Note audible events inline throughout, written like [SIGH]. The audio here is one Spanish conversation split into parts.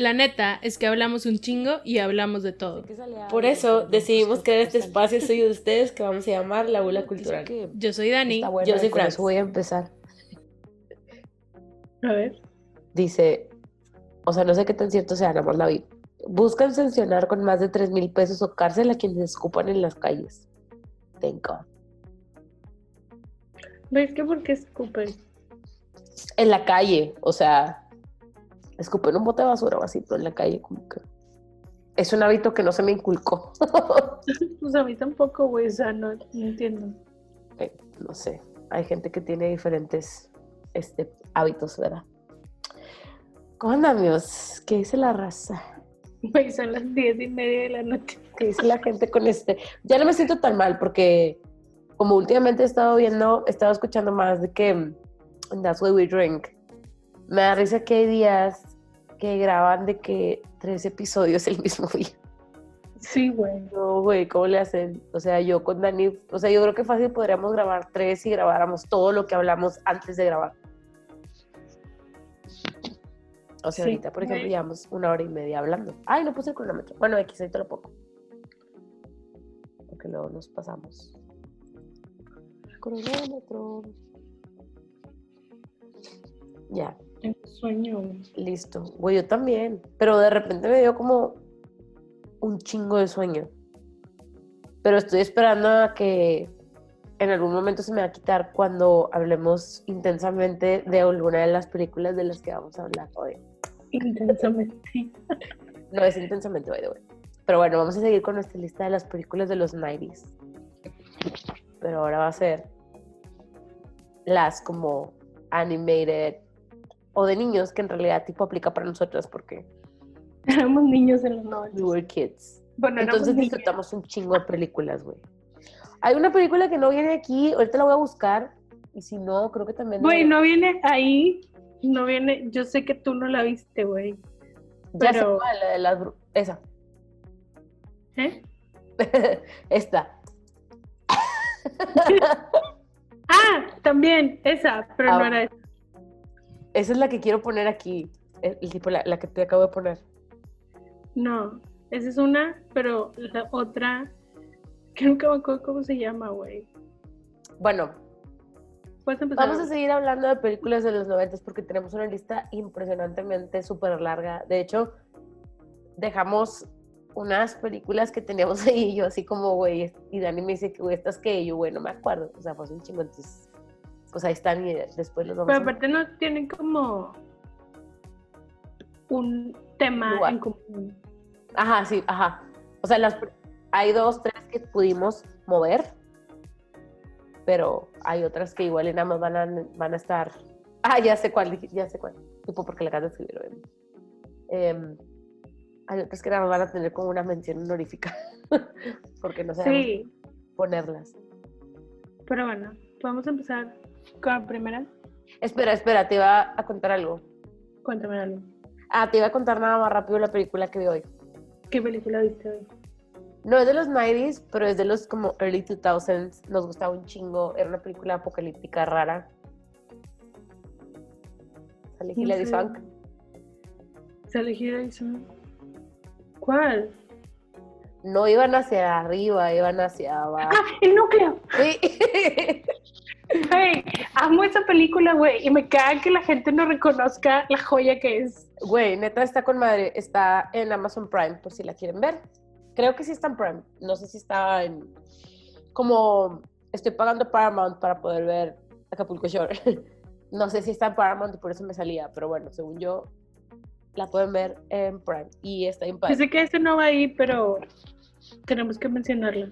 La neta es que hablamos un chingo y hablamos de todo. Por eso decidimos crear este espacio soy de [LAUGHS] ustedes que vamos a llamar La Bula Cultural. Yo soy Dani. Yo soy Fran. voy a empezar. A ver. Dice, o sea, no sé qué tan cierto sea, nada más la vi. Buscan sancionar con más de 3 mil pesos o cárcel a quienes escupan en las calles. Thank God. ¿Ves que por qué escupen? En la calle, o sea, escupen un bote de basura o así, en la calle como que... Es un hábito que no se me inculcó. [LAUGHS] pues a mí tampoco, güey, o sea, no, no entiendo. Eh, no sé, hay gente que tiene diferentes este, hábitos, ¿verdad? ¿Cómo andan, amigos? ¿Qué dice la raza? Güey, son las diez y media de la noche. ¿Qué dice la gente con este? Ya no me siento tan mal porque como últimamente he estado viendo, he estado escuchando más de que mm, That's Why We Drink. Me da risa que hay días que graban de que tres episodios el mismo día. Sí, güey. No, güey, ¿cómo le hacen? O sea, yo con Dani, o sea, yo creo que fácil podríamos grabar tres y grabáramos todo lo que hablamos antes de grabar. O sea, Sí, ahorita, por ejemplo, llevamos una hora y media hablando. Ay, no puse el cronómetro. Bueno, X, ahorita lo pongo. Porque luego nos pasamos. Cronómetro. Ya, Tengo sueño, listo. Güey, yo también. Pero de repente me dio como un chingo de sueño. Pero estoy esperando a que en algún momento se me va a quitar cuando hablemos intensamente de alguna de las películas de las que vamos a hablar hoy. Intensamente. [LAUGHS] No es intensamente, by the way. Pero bueno, vamos a seguir con nuestra lista de las películas de los 90s. Pero ahora va a ser las como animated o de niños, que en realidad tipo aplica para nosotras porque [LAUGHS] Éramos niños en los we 90. were kids. Bueno, Entonces disfrutamos un chingo de películas, güey. Hay una película que no viene aquí, ahorita la voy a buscar. Y si no, creo que también. Güey, no viene ahí. No viene. Yo sé que tú no la viste, güey. Ya sé pero- cuál, la de las Esa. ¿Eh? [LAUGHS] Esta. [LAUGHS] Ah, también, esa, pero Ah, no era esa. Esa es la que quiero poner aquí. El, el tipo, la, la que te acabo de poner. No, esa es una, pero la otra, que nunca me acuerdo cómo se llama, güey. Bueno, Puedes empezar. vamos a seguir hablando de películas de los 90 porque tenemos una lista impresionantemente súper larga. De hecho, dejamos unas películas que teníamos [LAUGHS] ahí yo así como, güey, y Dani me dice que, güey, estas que yo, güey, no me acuerdo. O sea, fue un chingo, entonces, pues ahí están y después los vamos Pero a... aparte no tienen como un tema en común. Ajá, sí, ajá. O sea, las, hay dos, tres que pudimos mover, pero hay otras que igual y nada más van a, van a estar. Ah, ya sé cuál, ya sé cuál. Tipo, porque la acabas de escribir. Em, hay otras que nada más van a tener como una mención honorífica, [LAUGHS] porque no sabemos Sí, ponerlas. pero bueno, podemos empezar con la primera. Espera, espera, te iba a contar algo. Cuéntame algo. Ah, te iba a contar nada más rápido la película que vi hoy. ¿Qué película viste hoy? No es de los 90s, pero es de los como early 2000s. Nos gustaba un chingo. Era una película apocalíptica rara. Sale Hilary. Swank. Sale Hilary Swank. ¿Cuál? No iban hacia arriba, iban hacia abajo. ¡Ah! ¡El núcleo! Sí. [LAUGHS] Amo esa película, güey. Y me caga que la gente no reconozca la joya que es. Güey, neta está con madre. Está en Amazon Prime, por si la quieren ver. Creo que sí está en Prime. No sé si está en. Como estoy pagando Paramount para poder ver Acapulco Shore. [LAUGHS] no sé si está en Paramount y por eso me salía. Pero bueno, según yo, la pueden ver en Prime. Y está en Yo Prime. sé que este no va ahí, pero tenemos que mencionarla.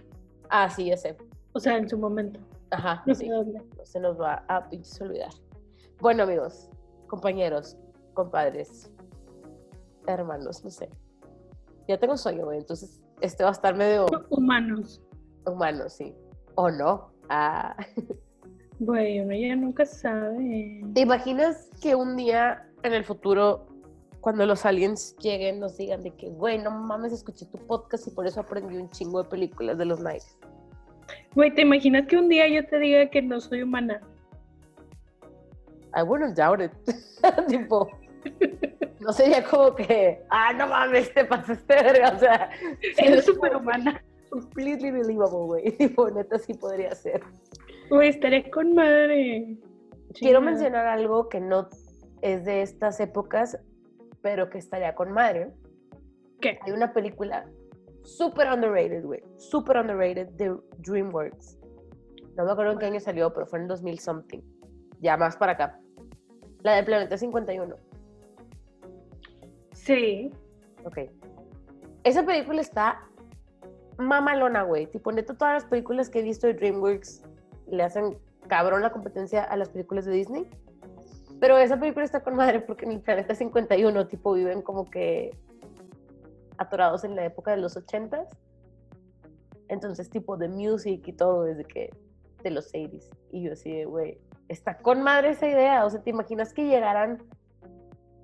Ah, sí, ese. O sea, en su momento. Ajá. No sé sí. dónde. No se nos va a pinches olvidar. Bueno, amigos, compañeros, compadres, hermanos, no sé. Ya tengo sueño, güey, entonces este va a estar medio Humanos. humano, sí. ¿O no? Ah. [LAUGHS] Güey, uno ya nunca sabe. ¿Te imaginas que un día en el futuro, cuando los aliens lleguen, nos digan de que, güey, no mames, escuché tu podcast y por eso aprendí un chingo de películas de los 90 Güey, ¿te imaginas que un día yo te diga que no soy humana? I wouldn't doubt it. tipo, no sería como que, ah, no mames, te pasaste verga. O sea, [LAUGHS] Eres superhumana. completely believable, güey. [LAUGHS] Tipo, neta sí podría ser. Güey, estaré con madre. Quiero mencionar algo que no es de estas épocas, pero que estaría con madre. ¿Qué? Hay una película súper underrated, güey. Súper underrated de DreamWorks. No me acuerdo en qué año salió, pero fue en 2000 something. Ya más para acá. La de Planeta 51. Sí. Ok. Esa película está mamalona, güey. Tipo, neta, todas las películas que he visto de DreamWorks le hacen cabrón la competencia a las películas de Disney. Pero esa película está con madre porque en el planeta 51, tipo, viven como que atorados en la época de los 80s. Entonces, tipo, de music y todo, desde que de los 80s. Y yo así, de, güey, está con madre esa idea. O sea, ¿te imaginas que llegaran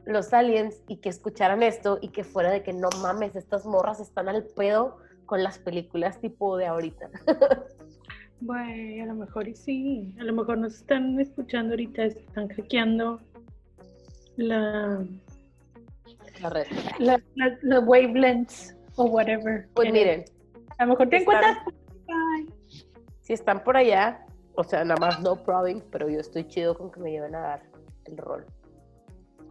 los aliens y que escucharan esto y que fuera de que no mames, estas morras están al pedo con las películas tipo de ahorita? [LAUGHS] Güey, a lo mejor y sí. A lo mejor nos están escuchando ahorita, están hackeando la, La red. la, la- la wavelengths o whatever. Pues miren, A lo mejor te están- encuentras. Ay, si están por allá, o sea, nada más no problem, pero yo estoy chido con que me lleven a dar el rol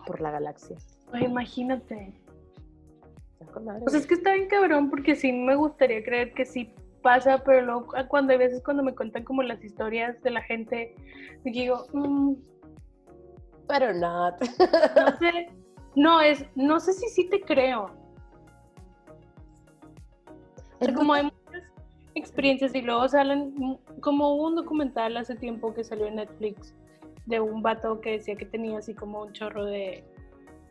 por la galaxia. güey, imagínate. Sea, es que está bien cabrón porque sí me gustaría creer que sí pasa, pero luego cuando hay veces cuando me cuentan como las historias de la gente, digo, mm, Pero not. no sé, [LAUGHS] no es, no sé si sí te creo. O sea, como hay muchas experiencias y luego salen, como hubo un documental hace tiempo que salió en Netflix de un vato que decía que tenía así como un chorro de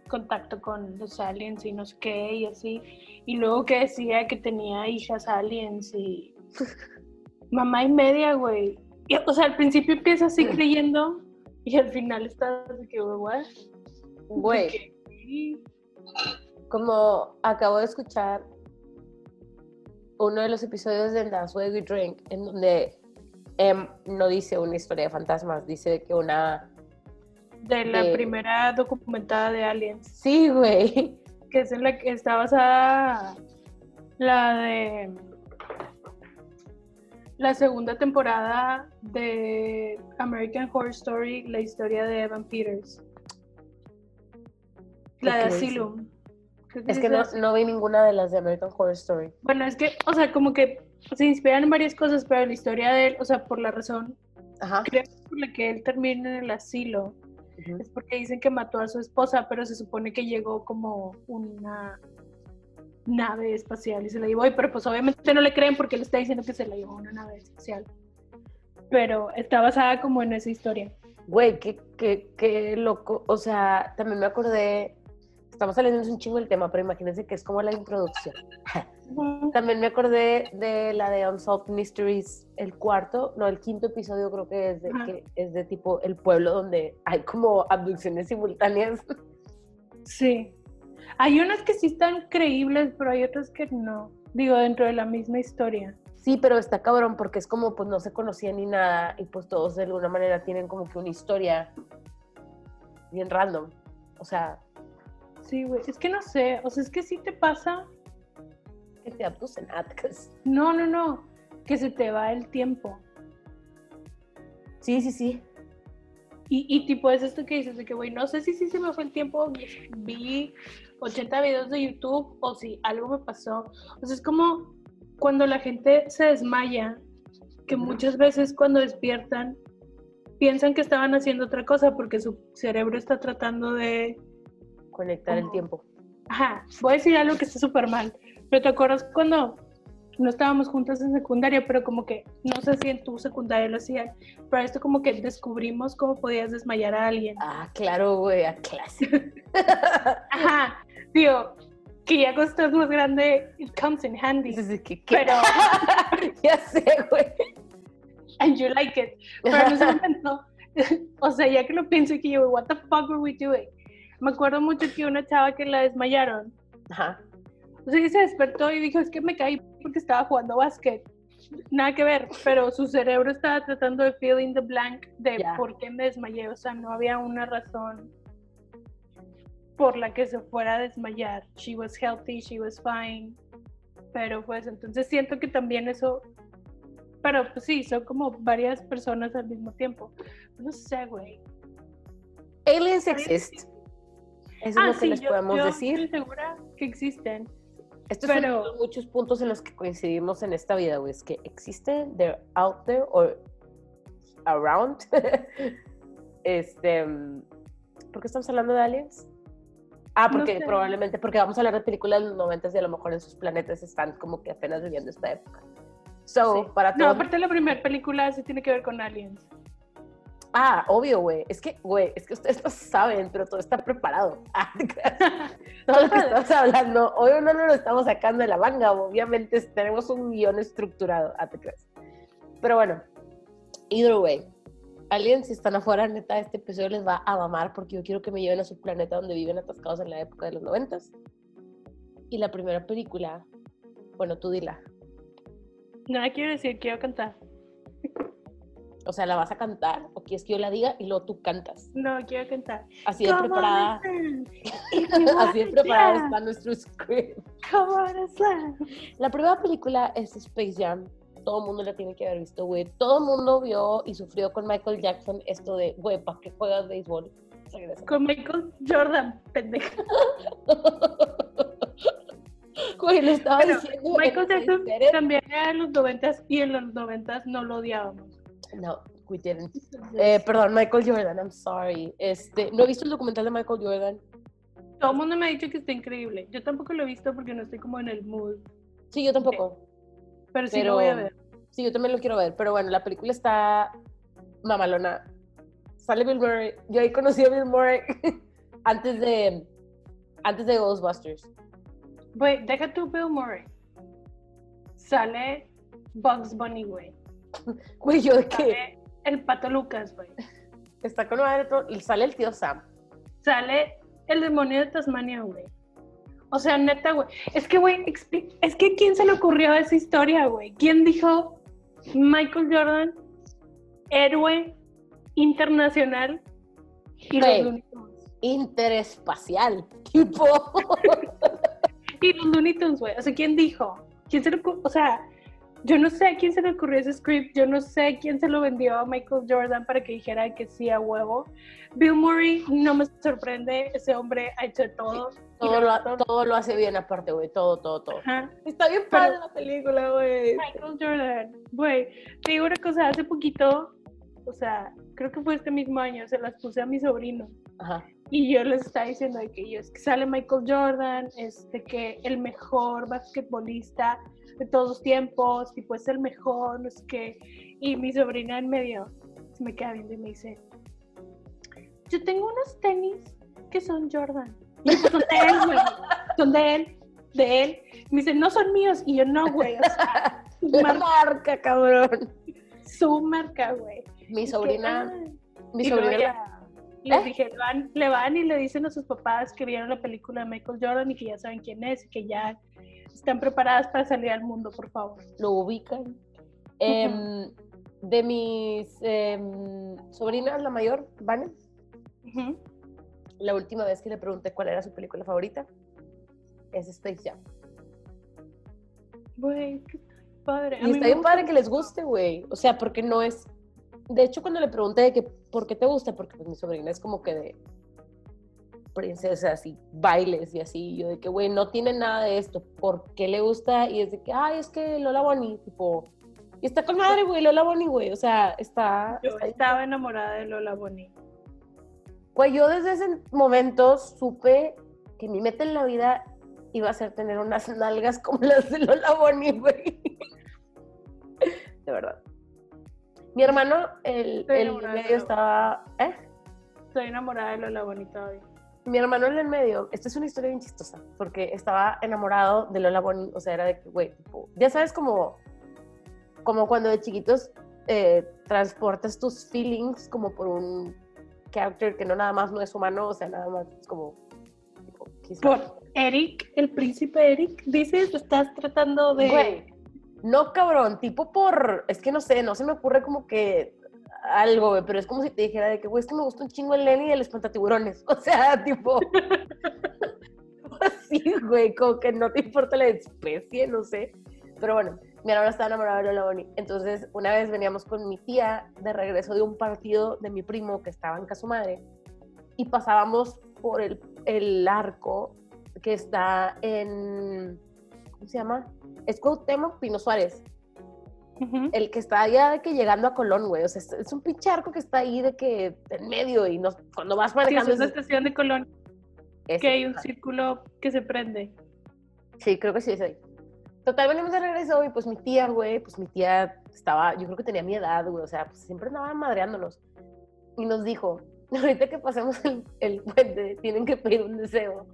contacto con los aliens y no sé qué y así, y luego que decía que tenía hijas aliens y [LAUGHS] mamá y media, güey. Y, o sea, al principio empieza así [CLEARS THROAT] creyendo y al final está así que, güey? Güey. Como acabo de escuchar uno de los episodios de That's Why We Drink, en donde Em no dice una historia de fantasmas, dice que una... De la de- primera documentada de Aliens, Sí, güey. que es en la que está basada la de la segunda temporada de American Horror Story, la historia de Evan Peters. La de. Asylum. Creo Es sí que no, no vi ninguna de las de American Horror Story. Bueno, es que, o sea, como que se inspiran en varias cosas, pero la historia de él, o sea, por la razón, Ajá. creo que por la que él termina en el asilo, es porque dicen que mató a su esposa, pero se supone que llegó como una nave espacial y se la llevó, y pero pues obviamente no le creen porque le está diciendo que se la llevó una nave espacial. Pero está basada como en esa historia. Güey, qué, qué, qué loco. O sea, también me acordé, estamos saliendo un chingo del tema, pero imagínense que es como la introducción. También me acordé de la de Unsolved Mysteries, el cuarto, no, el quinto episodio creo que es de, que es de tipo el pueblo donde hay como abducciones simultáneas. Sí. Hay unas que sí están creíbles, pero hay otras que no. Digo, dentro de la misma historia. Sí, pero está cabrón porque es como pues no se conocían ni nada y pues todos de alguna manera tienen como que una historia bien random. O sea, Sí, güey. Es que no sé. O sea, es que sí te pasa. que te abducen, Atkas. No, no, no. Que se te va el tiempo. Sí, sí, sí. Y, y tipo es esto que dices de que, güey, no sé si sí se me fue el tiempo, vi 80 videos de YouTube o si algo me pasó. O sea, es como cuando la gente se desmaya, que muchas veces cuando despiertan piensan que estaban haciendo otra cosa porque su cerebro está tratando de... Conectar el Como- tiempo. Ajá, voy a decir algo que está súper mal, pero ¿te acuerdas cuando no estábamos juntas en secundaria, pero como que, no sé si en tu secundaria lo hacían, pero esto como que descubrimos cómo podías desmayar a alguien. Ah, claro, güey, a clase. [LAUGHS] Ajá, digo, que ya cuando estás más grande, it comes in handy, Dices, ¿qué, qué? pero, [LAUGHS] ya sé, güey. and you like it, pero en ese [LAUGHS] momento, o sea, ya que lo pienso que yo, what the fuck were we doing? Me acuerdo mucho que una chava que la desmayaron, Ajá. o sea, se despertó y dijo, es que me caí porque estaba jugando básquet. Nada que ver, pero su cerebro estaba tratando de fill in the blank de por qué me desmayé, o sea, no había una razón por la que se fuera a desmayar. She was healthy, she was fine. Pero pues entonces siento que también eso. Pero pues sí, son como varias personas al mismo tiempo. No sé, güey. Aliens exist. Eso Ah, es lo que sí, les yo, podemos yo decir. estoy segura que existen. Estos son pero- los muchos puntos en los que coincidimos en esta vida, güey. Es que existen, they're out there or around. [LAUGHS] este. ¿Por qué estamos hablando de aliens? Ah, No porque sé. probablemente, porque vamos a hablar de películas de los 90 y a lo mejor en sus planetas están como que apenas viviendo esta época. So, Sí. para No, aparte la primera película sí tiene que ver con aliens. Ah, obvio, güey. Es que, güey, es que ustedes no saben, pero todo está preparado. [LAUGHS] Ah, todo lo que estamos hablando, hoy no nos lo estamos sacando de la manga, obviamente tenemos un guion estructurado. Ah, te creas. Pero bueno, either way, alguien si están afuera, neta, este episodio les va a mamar porque yo quiero que me lleven a su planeta donde viven atascados en la época de los noventas. Y la primera película, bueno, tú dila. Nada quiero decir, quiero cantar. O sea, ¿la vas a cantar o quieres que yo la diga y luego tú cantas? No, quiero cantar. Así de preparada. [LAUGHS] Así de to está nuestro script. La primera película es Space Jam. Todo el mundo la tiene que haber visto, güey. Todo el mundo vio y sufrió con Michael Jackson esto de, güey, ¿para qué juegas béisbol? Regresa. Con Michael Jordan, pendeja. [LAUGHS] Güey, le estaba Bueno, diciendo. Michael en Jackson también era de los noventas y en los noventas no lo odiábamos. No, we didn't. Eh, perdón, Michael Jordan, I'm sorry. Este, no he visto el documental de Michael Jordan. Todo el mundo me ha dicho que está increíble. Yo tampoco lo he visto porque no estoy como en el mood. Sí, yo tampoco. Pero sí Pero lo voy a ver. sí, yo también lo quiero ver. Pero bueno, la película está mamalona. Sale Bill Murray. Yo ahí conocí a Bill Murray [LAUGHS] antes de antes de Ghostbusters. Güey, deja tu Bill Murray. Sale Bugs Bunny, güey. [LAUGHS] Güey, yo de Sale el Pato Lucas, güey. está con todo- y sale el tío Sam. Sale el demonio de Tasmania, güey. O sea, neta, güey. Es que, güey, es que ¿quién se le ocurrió esa historia, güey? ¿Quién dijo Michael Jordan, héroe internacional y los. Looney Tunes? Interespacial, [LAUGHS] tipo. [LAUGHS] Y los Looney Tunes, güey. O sea, ¿quién dijo? ¿Quién se le ocurrió? O sea, yo no sé a quién se le ocurrió ese script. Yo no sé quién se lo vendió a Michael Jordan para que dijera que sí a huevo. Bill Murray no me sorprende. Ese hombre ha hecho todo. y Todo lo todo lo hace bien aparte, güey. Todo, todo, todo. Ajá. Está bien Pero- padre la película, güey. Michael Jordan, güey, te digo una cosa, hace poquito, o sea, creo que fue este mismo año, se las puse a mi sobrino Ajá. y yo les estaba diciendo de que yo, es que sale Michael Jordan, es de que el mejor basquetbolista de todos los tiempos, tipo es el mejor, no sé qué, y mi sobrina en medio se me queda viendo y me dice, yo tengo unos tenis que son Jordan, y yo, "Pues, son de él, güey, son de él, de él, y me dice, no son míos, y yo, no, güey, o sea, marca, marca, cabrón. su marca, güey. Mi que, sobrina, "Ah". mi sobrina. ya les ¿Eh? dije, le van, le van y le dicen a sus papás que vieron la película de Michael Jordan y que ya saben quién es y que ya están preparadas para salir al mundo, por favor. lo ubican. Em, de mis em, sobrinas, la mayor, Vane, Ujú. la última vez que le pregunté cuál era su película favorita, es Space Jam. Güey, qué padre. A Y está bien padre que les guste, güey. O sea, porque no es... De hecho, cuando le pregunté de que, ¿por qué te gusta? Porque pues, mi sobrina es como que de princesas y bailes y así. Yo de que, güey, no tiene nada de esto. ¿Por qué le gusta? Y es de que, ay, es que Lola Bonnie, tipo... Y está con madre, güey, Lola Bonnie, güey. O sea, está... Yo está- estaba enamorada de Lola Bonnie. Güey, yo desde ese momento supe que mi meta en la vida iba a ser tener unas nalgas como las de Lola Bonnie, güey. De verdad. Mi hermano, el, el medio estaba... ¿Eh? Estoy enamorada de Lola Bonnie todavía. Mi hermano en el medio, esta es una historia bien chistosa, porque estaba enamorado de Lola Bonnie, o sea, era de que, güey, tipo, ya sabes como, como cuando de chiquitos eh, transportas tus feelings como por un character que no nada más no es humano, o sea, nada más es como... tipo, Por Eric, el príncipe Eric, dices, estás tratando de... Güey, no cabrón, tipo por, es que no sé, no se me ocurre como que algo, güey, pero es como si te dijera de que, güey, es que me gusta un chingo el Lenny y el espantatiburones, [LAUGHS] o sea, tipo, [LAUGHS] sí, güey, como que no te importa la especie, no sé. Pero bueno, mi hermana estaba enamorada de Lola Bonnie. Entonces, una vez veníamos con mi tía de regreso de un partido de mi primo que estaba en casa madre y pasábamos por el, el arco que está en, ¿cómo se llama? Es Cuauhtémoc Pino Suárez. Ujú. El que está allá de que llegando a Colón, güey. O sea, es, es un pinche arco que está ahí de que en medio y nos, cuando vas Sí, es manejando... una es- estación de Colón ese, que hay un ajá. círculo que se prende. Sí, creo que sí es ahí. Total, venimos de regreso y pues mi tía, güey, pues mi tía estaba, yo creo que tenía mi edad, güey, o sea, pues siempre andaba madreándonos. Y nos dijo, [LAUGHS] ahorita que pasemos el, el puente, tienen que pedir un deseo.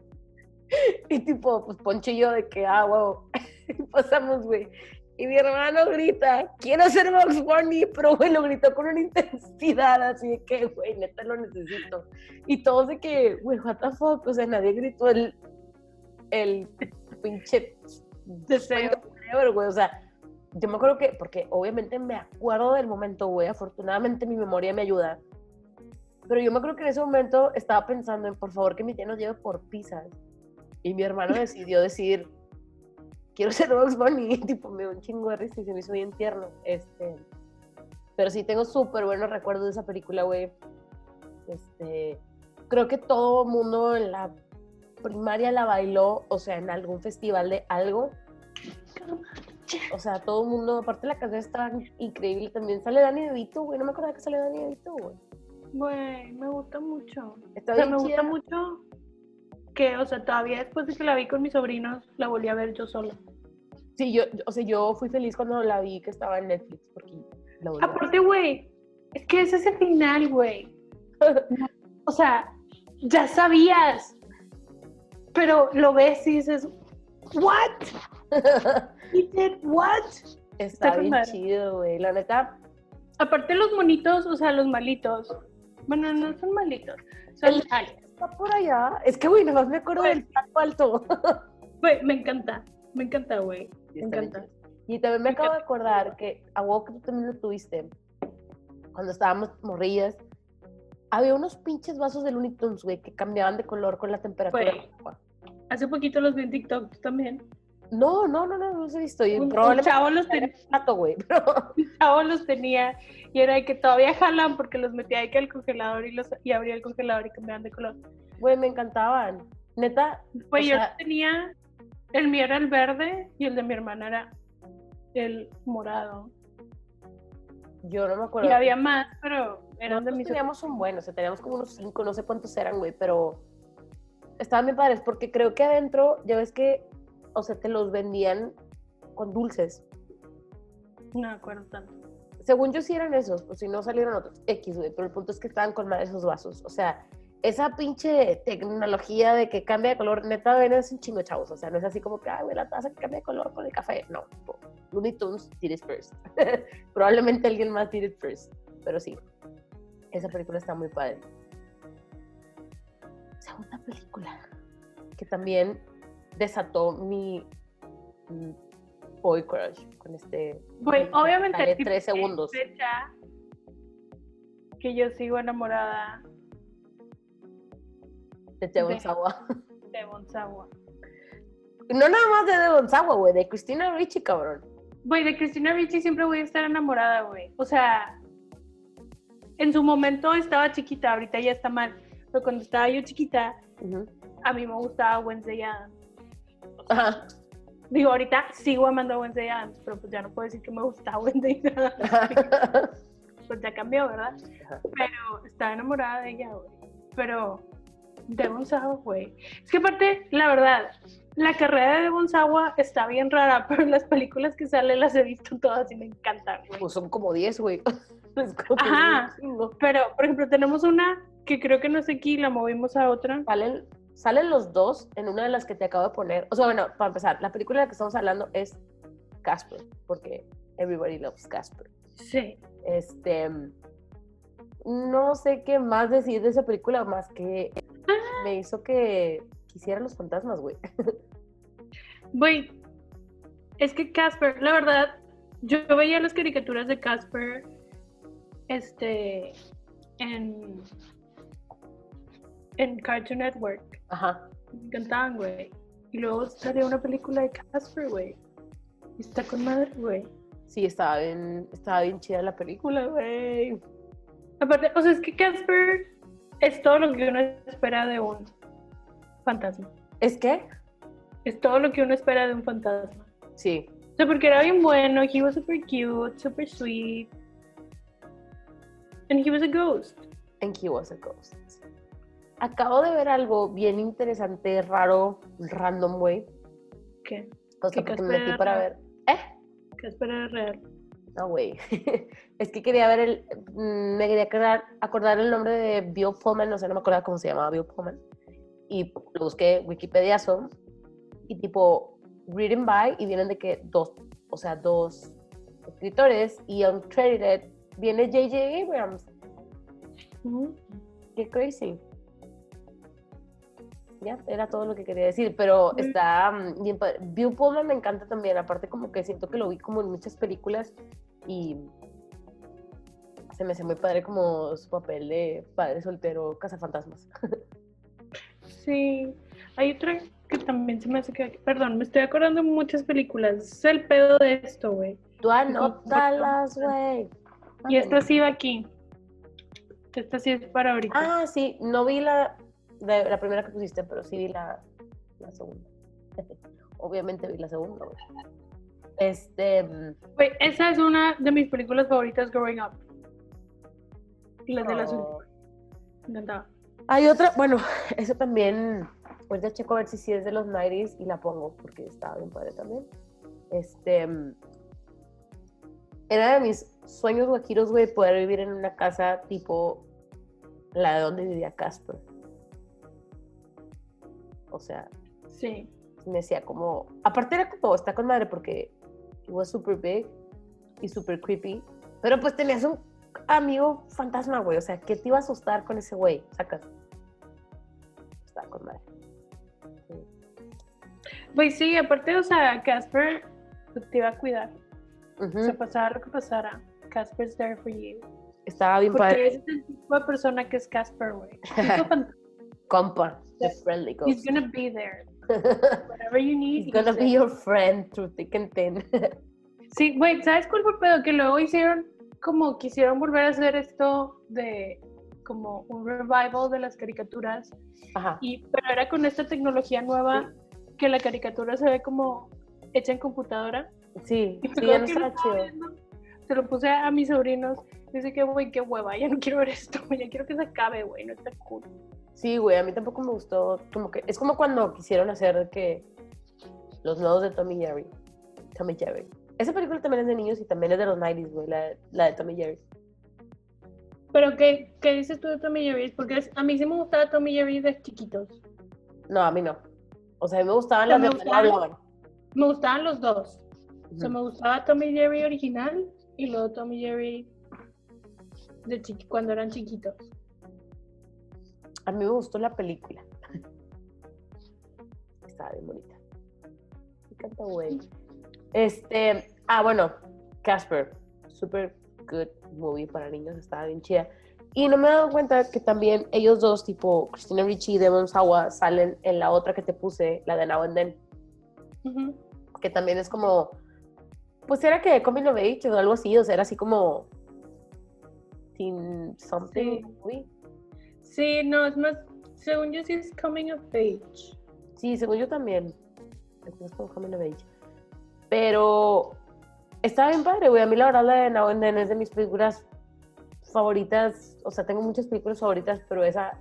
[LAUGHS] Y tipo, pues Poncho y yo de que, ah, wow, [LAUGHS] y pasamos, güey. Y mi hermano grita, quiero ser Box Bunny, pero güey, lo gritó con una intensidad, así de que, güey, neta lo necesito. Y todos de que, güey, what the fuck, o sea, nadie gritó el, el pinche Deseo. güey, o sea, yo me acuerdo que, porque obviamente me acuerdo del momento, güey, afortunadamente mi memoria me ayuda, pero yo me acuerdo que en ese momento estaba pensando en, por favor, que mi tía nos lleve por pizzas, y mi hermano [LAUGHS] decidió decir, quiero ser Box Bunny, y [LAUGHS] tipo, me dio un chingo de risa y se me hizo bien tierno, este, pero sí, tengo súper buenos recuerdos de esa película, güey, este, creo que todo mundo en la primaria la bailó, o sea, en algún festival de algo, o sea, todo el mundo, aparte la canción está increíble también. Sale Dani DeVito, güey. No me acordaba que sale Dani DeVito, güey. Güey, me gusta mucho. Está O sea, me chida. gusta mucho que, o sea, todavía después de que la vi con mis sobrinos, la volví a ver yo sola. Sí, yo, o sea, yo fui feliz cuando la vi que estaba en Netflix, porque la volví. Aparte, güey, es que es ese final, güey. O sea, ya sabías, pero lo ves y dices, ¿what? [LAUGHS] He did what? Está Está bien madre. chido, güey. La neta, Aparte los monitos, o sea, los malitos. Bueno, no son malitos, son El- aliens. Está por allá. Es que, güey, nomás me acuerdo del plato alto. [LAUGHS] Güey, me encanta, me encanta, güey. Me bien encanta. Y también me Me acabo de acordar que a vos que tú también lo tuviste, cuando estábamos morrillas, había unos pinches vasos de Looney Tunes, güey, que cambiaban de color con la temperatura. Hace poquito los vi en TikTok ¿tú también. No, no, no, no, no los he visto. Y Un, chavo los tenía, plato, güey, [LAUGHS] pero un chavo los tenía y era de que todavía jalan porque los metía ahí que al congelador y los y abría el congelador y cambiaban de color. güey, me encantaban. Neta, Pues O yo sea- tenía, el mío era el verde y el de mi hermana era el morado. yo no me acuerdo. Y había más, pero eran de mis teníamos un buen, o sea, teníamos como unos cinco, no sé cuántos eran, güey, pero estaban bien padres porque creo que adentro, ya ves que, o sea, te los vendían con dulces. No me acuerdo tanto. Según yo sí eran esos, pues si no salieron otros X, güey, pero el punto es que estaban con madre esos vasos. O sea, esa pinche tecnología de que cambia de color, neta, ven, es un chingo de chavos. O sea, no es así como que, ah, güey, la taza que cambia de color con el café. No, tipo, Looney Tunes did it first. [LAUGHS] Probablemente alguien más did it first, pero sí. Esa película está muy padre. Segunda película que también desató mi boy crush con este Sí, obviamente dale tres segundos. fecha que yo sigo enamorada de Devon de- Sawa. [LAUGHS] de Bonsawa. No nada más de Devon Sawa, güey, de Christina Ricci, cabrón. Güey, de Cristina Ricci siempre voy a estar enamorada, güey. O sea, en su momento estaba chiquita, ahorita ya está mal. Pero cuando estaba yo chiquita, a mí me gustaba Wednesday Adams. Ajá. Digo, ahorita sigo amando a Wednesday Adams, pero pues ya no puedo decir que me gusta Wednesday [LAUGHS] Adams. Pues ya cambió, ¿verdad? Pero estaba enamorada de ella, güey. Pero Devon Sawa, güey. Es que aparte, la verdad, la carrera de Devon Sawa está bien rara, [LAUGHS] pero las películas que sale las he visto todas y me encantan, güey. Pues son como 10, güey. [LAUGHS] Ajá. Pero, por ejemplo, tenemos una que creo que no sé aquí, la movimos a otra. Salen, salen los dos en una de las que te acabo de poner. O sea, bueno, para empezar, la película de la que estamos hablando es Casper, porque everybody loves Casper. Sí. Este. No sé qué más decir de esa película, más que me hizo que quisiera los fantasmas, güey. [LAUGHS] Güey, es que Casper, la verdad, yo veía las caricaturas de Casper, este, en, en Cartoon Network. Ajá. Me encantaban, güey. Y luego salió una película de Casper, güey. Y está con madre, güey. Sí, estaba bien, estaba bien chida la película, güey. Aparte, o sea, es que Casper es todo lo que uno espera de un fantasma. ¿Es que? Es todo lo que uno espera de un fantasma. Sí. O sea, porque era bien bueno, he was super cute, super sweet. And he was a ghost. And he was a ghost. Acabo de ver algo bien interesante, raro, random, güey. ¿Qué? O sea, Que porque me metí para real. ver. ¿Eh? Casper era real. No, güey. [LAUGHS] es que quería ver el. mm, Me quería acordar, acordar el nombre de Bill Pullman, no sé, no me acuerdo cómo se llamaba Bill Pullman. Y lo busqué Wikipediazo. Y tipo, written by, y vienen de que dos, o sea, dos escritores. Y uncredited viene J.J. Abrams. Ujú. Qué crazy. Ya, era todo lo que quería decir, pero está mm, bien padre. Pullman me encanta también, aparte como que siento que lo vi como en muchas películas y se me hace muy padre como su papel de padre soltero, cazafantasmas. [LAUGHS] Sí. Hay otra que también se me hace que. Perdón, me estoy acordando de muchas películas. Es el pedo de esto, güey. Tú anótalas, güey. Y esta sí va aquí. Esta sí es para ahorita. Ah, sí, no vi la, la, la primera que pusiste, pero sí vi la, la segunda. [LAUGHS] Obviamente vi la segunda, güey. Este, Güey, esa es una de mis películas favoritas growing up. La de la azul. oh. Me encantaba. Hay otra, bueno, [LAUGHS] eso también, ahorita checo a ver si sí es de los 90s y la pongo porque estaba bien padre también. Este, era de mis sueños guajiros, güey, poder vivir en una casa tipo la de donde vivía Casper. O sea, Sí. me decía como, aparte era como, está con madre porque was super big y super creepy, pero pues tenías un amigo fantasma, güey, o sea, ¿qué te iba a asustar con ese güey? Sacas. Está con madre. Pues sí, aparte, o sea, Casper te iba a cuidar. Ujú, O sea, pasara lo que pasara. Casper's there for you. Estaba bien Porque padre. ese es el tipo de persona que es Casper, güey. [LAUGHS] Tipo fan- Compa, the friendly He's ghost. gonna be there. [LAUGHS] Whatever you need. He's gonna he's be there. your friend through thick and thin. [LAUGHS] Sí, güey, ¿sabes cuál fue el pedo? Que luego hicieron, como quisieron volver a hacer esto de como un revival de las caricaturas, Ajá. y, pero era con esta tecnología nueva que la caricatura se ve como hecha en computadora. Sí, Y sí, ya no estaba chido. viendo, Se lo puse a mis sobrinos. Dice que, güey, qué hueva, [LAUGHS] ya no quiero ver esto, ya quiero que se acabe, güey, no está cool. Sí, güey, a mí tampoco me gustó. Como que es como cuando quisieron hacer que los nuevos de Tommy Jerry. Tommy Jerry. Esa película también es de niños y también es de los 90s, güey, la, la de Tommy Jerry. Pero, ¿qué, qué dices tú de Tommy Jerry? Porque a mí sí me gustaba Tommy Jerry de chiquitos. No, a mí no. O sea, a mí me gustaban las me de gustaban-. Me gustaban los dos. O sea, me gustaba Tommy Jerry original y luego Tommy Jerry de chiqui cuando eran chiquitos. A mí me gustó la película. Estaba bien bonita. Me encanta, güey. Este, ah, bueno, Casper. Super good movie para niños, estaba bien chida. Y no me he dado cuenta que también ellos dos, tipo Christina Ricci y Devon Sawa, salen en la otra que te puse, la de Now and Then, que también es como, pues era que Coming of Age o algo así, o sea, era así como teen something Sí. Sí, no, es más, según yo sí es coming of age. Sí, según yo también. Es como Coming of Age. Pero está bien padre, güey. A mí la verdad la de Now and Then es de mis películas favoritas. O sea, tengo muchas películas favoritas, pero esa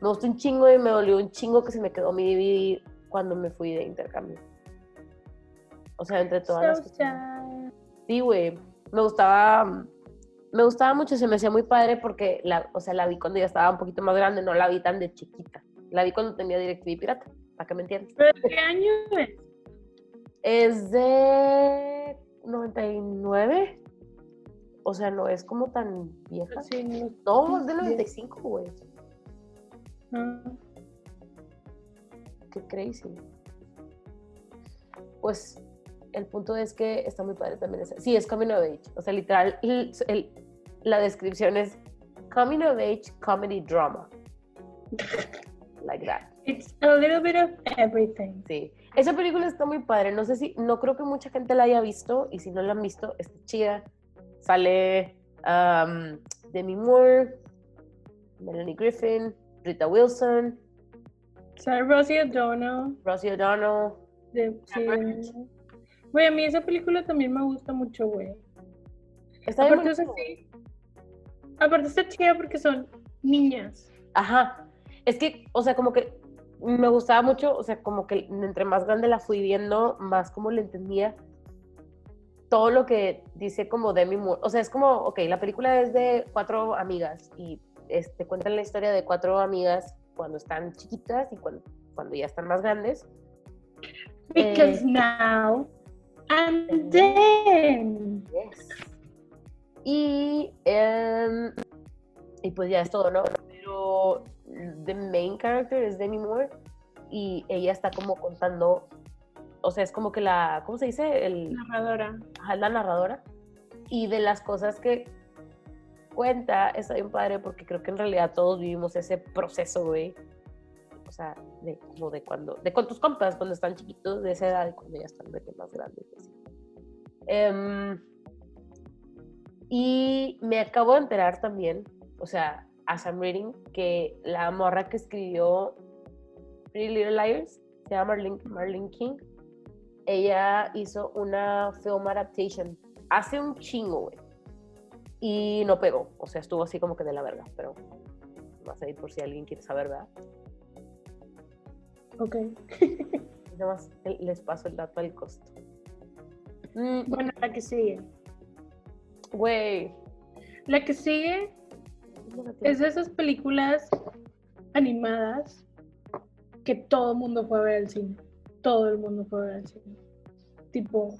me gustó un chingo y me dolió un chingo que se me quedó mi DVD cuando me fui de intercambio. O sea, entre todas las So que sad. Sí, güey. Me gustaba, me gustaba mucho, se me hacía muy padre porque la, o sea, la vi cuando ya estaba un poquito más grande, no la vi tan de chiquita. La vi cuando tenía DirecTV pirata, para que me entiendas. ¿Pero de qué año es? Es de 99. O sea, no es como tan vieja. Sí, no. No, es de 95, güey. Ah. Qué crazy. Pues el punto es que está muy padre también. esa- Sí, es Coming of Age. O sea, literal, el- el- la descripción es Coming of Age Comedy Drama. Like that. It's a little bit of everything. Sí. Esa película está muy padre. No sé si, no creo que mucha gente la haya visto. Y si no la han visto, está chida. Sale um, Demi Moore, Melanie Griffin, Rita Wilson, Sale Rosie O'Donnell. Rosie O'Donnell. de- sí. Güey, a mí esa película también me gusta mucho, güey. Está bien Aparte, o sea, bonito. sí. Aparte está chida porque son niñas. Ajá. Es que, o sea, como que me gustaba mucho, o sea, como que entre más grande la fui viendo, más como le entendía todo lo que dice como Demi Moore. O sea, es como, ok, la película es de cuatro amigas y este, cuentan la historia de cuatro amigas cuando están chiquitas y cuando, cuando ya están más grandes. Because Eh. now and then. Y, em, y pues ya es todo, ¿no? Pero the main character es Demi Moore y ella está como contando, o sea, es como que la, ¿cómo se dice? El, Narradora. ajá, la narradora. Y de las cosas que cuenta está bien padre porque creo que en realidad todos vivimos ese proceso, güey. O sea, de, como de cuando, de con tus compas, cuando están chiquitos de esa edad y cuando ya están de que más grandes. así. Em, y me acabo de enterar también, o sea, as I'm reading, que la morra que escribió Pretty Little Liars, se llama Marlene, Marlene King, ella hizo una film adaptation hace un chingo, güey. Y no pegó, o sea, estuvo así como que de la verga, pero más ahí por si alguien quiere saber, ¿verdad? Ok. [LAUGHS] Nada más les paso el dato al costo. Mm, Bueno, la que sigue. Güey. La que sigue es de esas películas animadas que todo el mundo fue a ver al cine. Todo el mundo fue a ver al cine. Tipo,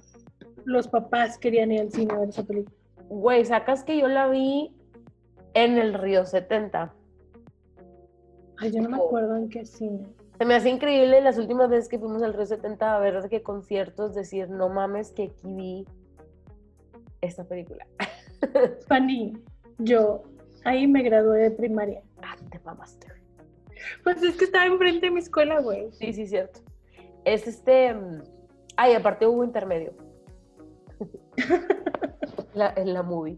los papás querían ir al cine a ver esa película. Güey, sacas que yo la vi en el Río 70. Ay, yo no me acuerdo en qué cine. Se me hace increíble las últimas veces que fuimos al Río 70 a ver qué conciertos, decir, no mames que aquí vi esta película. [LAUGHS] Fanny, yo ahí me gradué de primaria. Ah, te mamaste. Pues es que estaba enfrente de mi escuela, güey. Sí, sí, cierto. Es este. mm, Ay, aparte hubo intermedio. [LAUGHS] la, en la movie.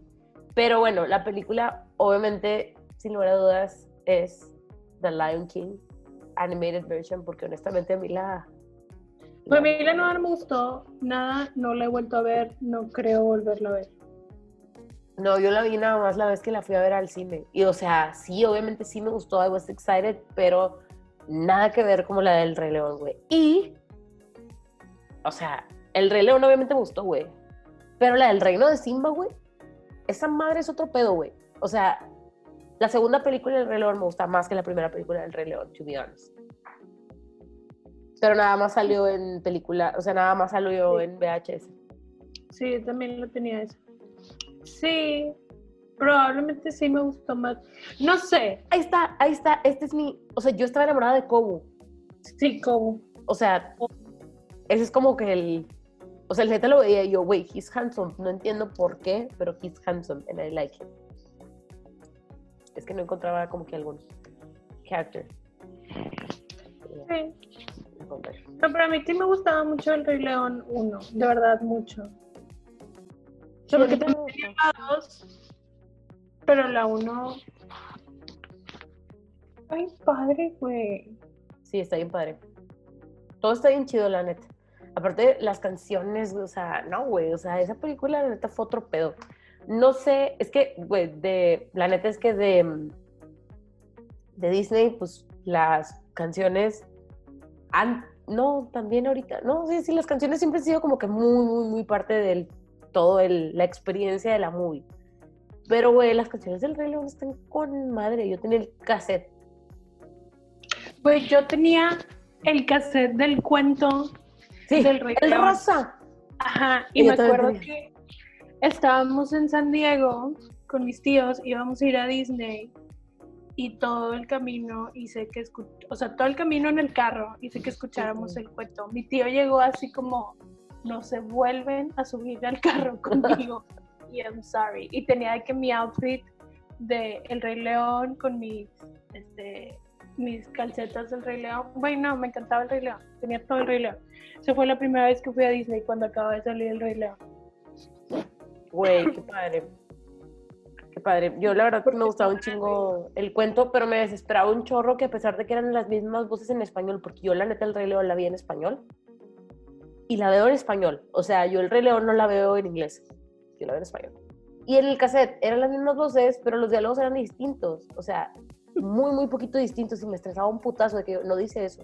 Pero bueno, la película, obviamente, sin lugar a dudas, es The Lion King Animated Version, porque honestamente a mí la. Pues a mí la nueva no me gustó, nada, no la he vuelto a ver, no creo volverla a ver. No, yo la vi nada más la vez que la fui a ver al cine. Y o sea, sí, obviamente sí me gustó, I was excited, pero nada que ver como la del Rey León, güey. Y, o sea, el Rey León obviamente me gustó, güey. Pero la del Reino de Simba, güey, esa madre es otro pedo, güey. O sea, la segunda película del Rey León me gusta más que la primera película del Rey León, to be honest. Pero nada más salió en película, o sea, nada más salió Sí. en VHS. Sí, yo también lo tenía eso. Sí, probablemente sí me gustó más. No sé, Ahí está, ahí está, este es mi, o sea, yo estaba enamorada de Kobu. sí, como. O sea, ese es como que el. O sea, el neta lo veía y yo, güey, he's handsome. No entiendo por qué, pero he's handsome and I like it. Es que no encontraba como que algún character. Sí. No, pero a mí sí me gustaba mucho el Rey León 1, de verdad mucho. Sea, Sí, mí también tenía gusta. la 2, pero la 1... Ay, padre, güey. Sí, está bien padre. Todo está bien chido, la neta. Aparte, las canciones, o sea, no, güey, o sea, esa película, la neta, fue otro pedo. No sé, es que, güey, de, la neta es que de, mm, de Disney, pues, las canciones no, también ahorita, no, sí, sí, las canciones siempre han sido como que muy, muy, muy parte del, todo el, la experiencia de la movie. Pero, güey, las canciones del Rey León están con madre. Yo tenía el cassette. Güey, yo tenía el cassette del cuento Sí, del Rey el León. rosa. Ajá, Y me acuerdo tenía. que estábamos en San Diego con mis tíos, íbamos a ir a Disney y todo el camino hice que escu- o sea, todo el camino en el carro hice que escucháramos el cuento. Mi tío llegó así como, no se vuelven a subir al carro [LAUGHS] conmigo y I'm sorry. Y tenía que mi outfit de El Rey León con mis, este, mis calcetas del Rey León. Bueno, me encantaba el Rey León. Tenía todo el Rey León. Esa fue la primera vez que fui a Disney cuando acaba de salir el Rey León. Güey, qué padre. Qué padre. Yo la verdad me gustaba un chingo el cuento, pero me desesperaba un chorro que a pesar de que eran las mismas voces en español, porque yo la neta el Rey León la vi en español y la veo en español. O sea, yo el Rey León no la veo en inglés, yo la veo en español. Y en el cassette eran las mismas voces, pero los diálogos eran distintos. O sea, muy, muy poquito distintos y me estresaba un putazo de que no dice eso.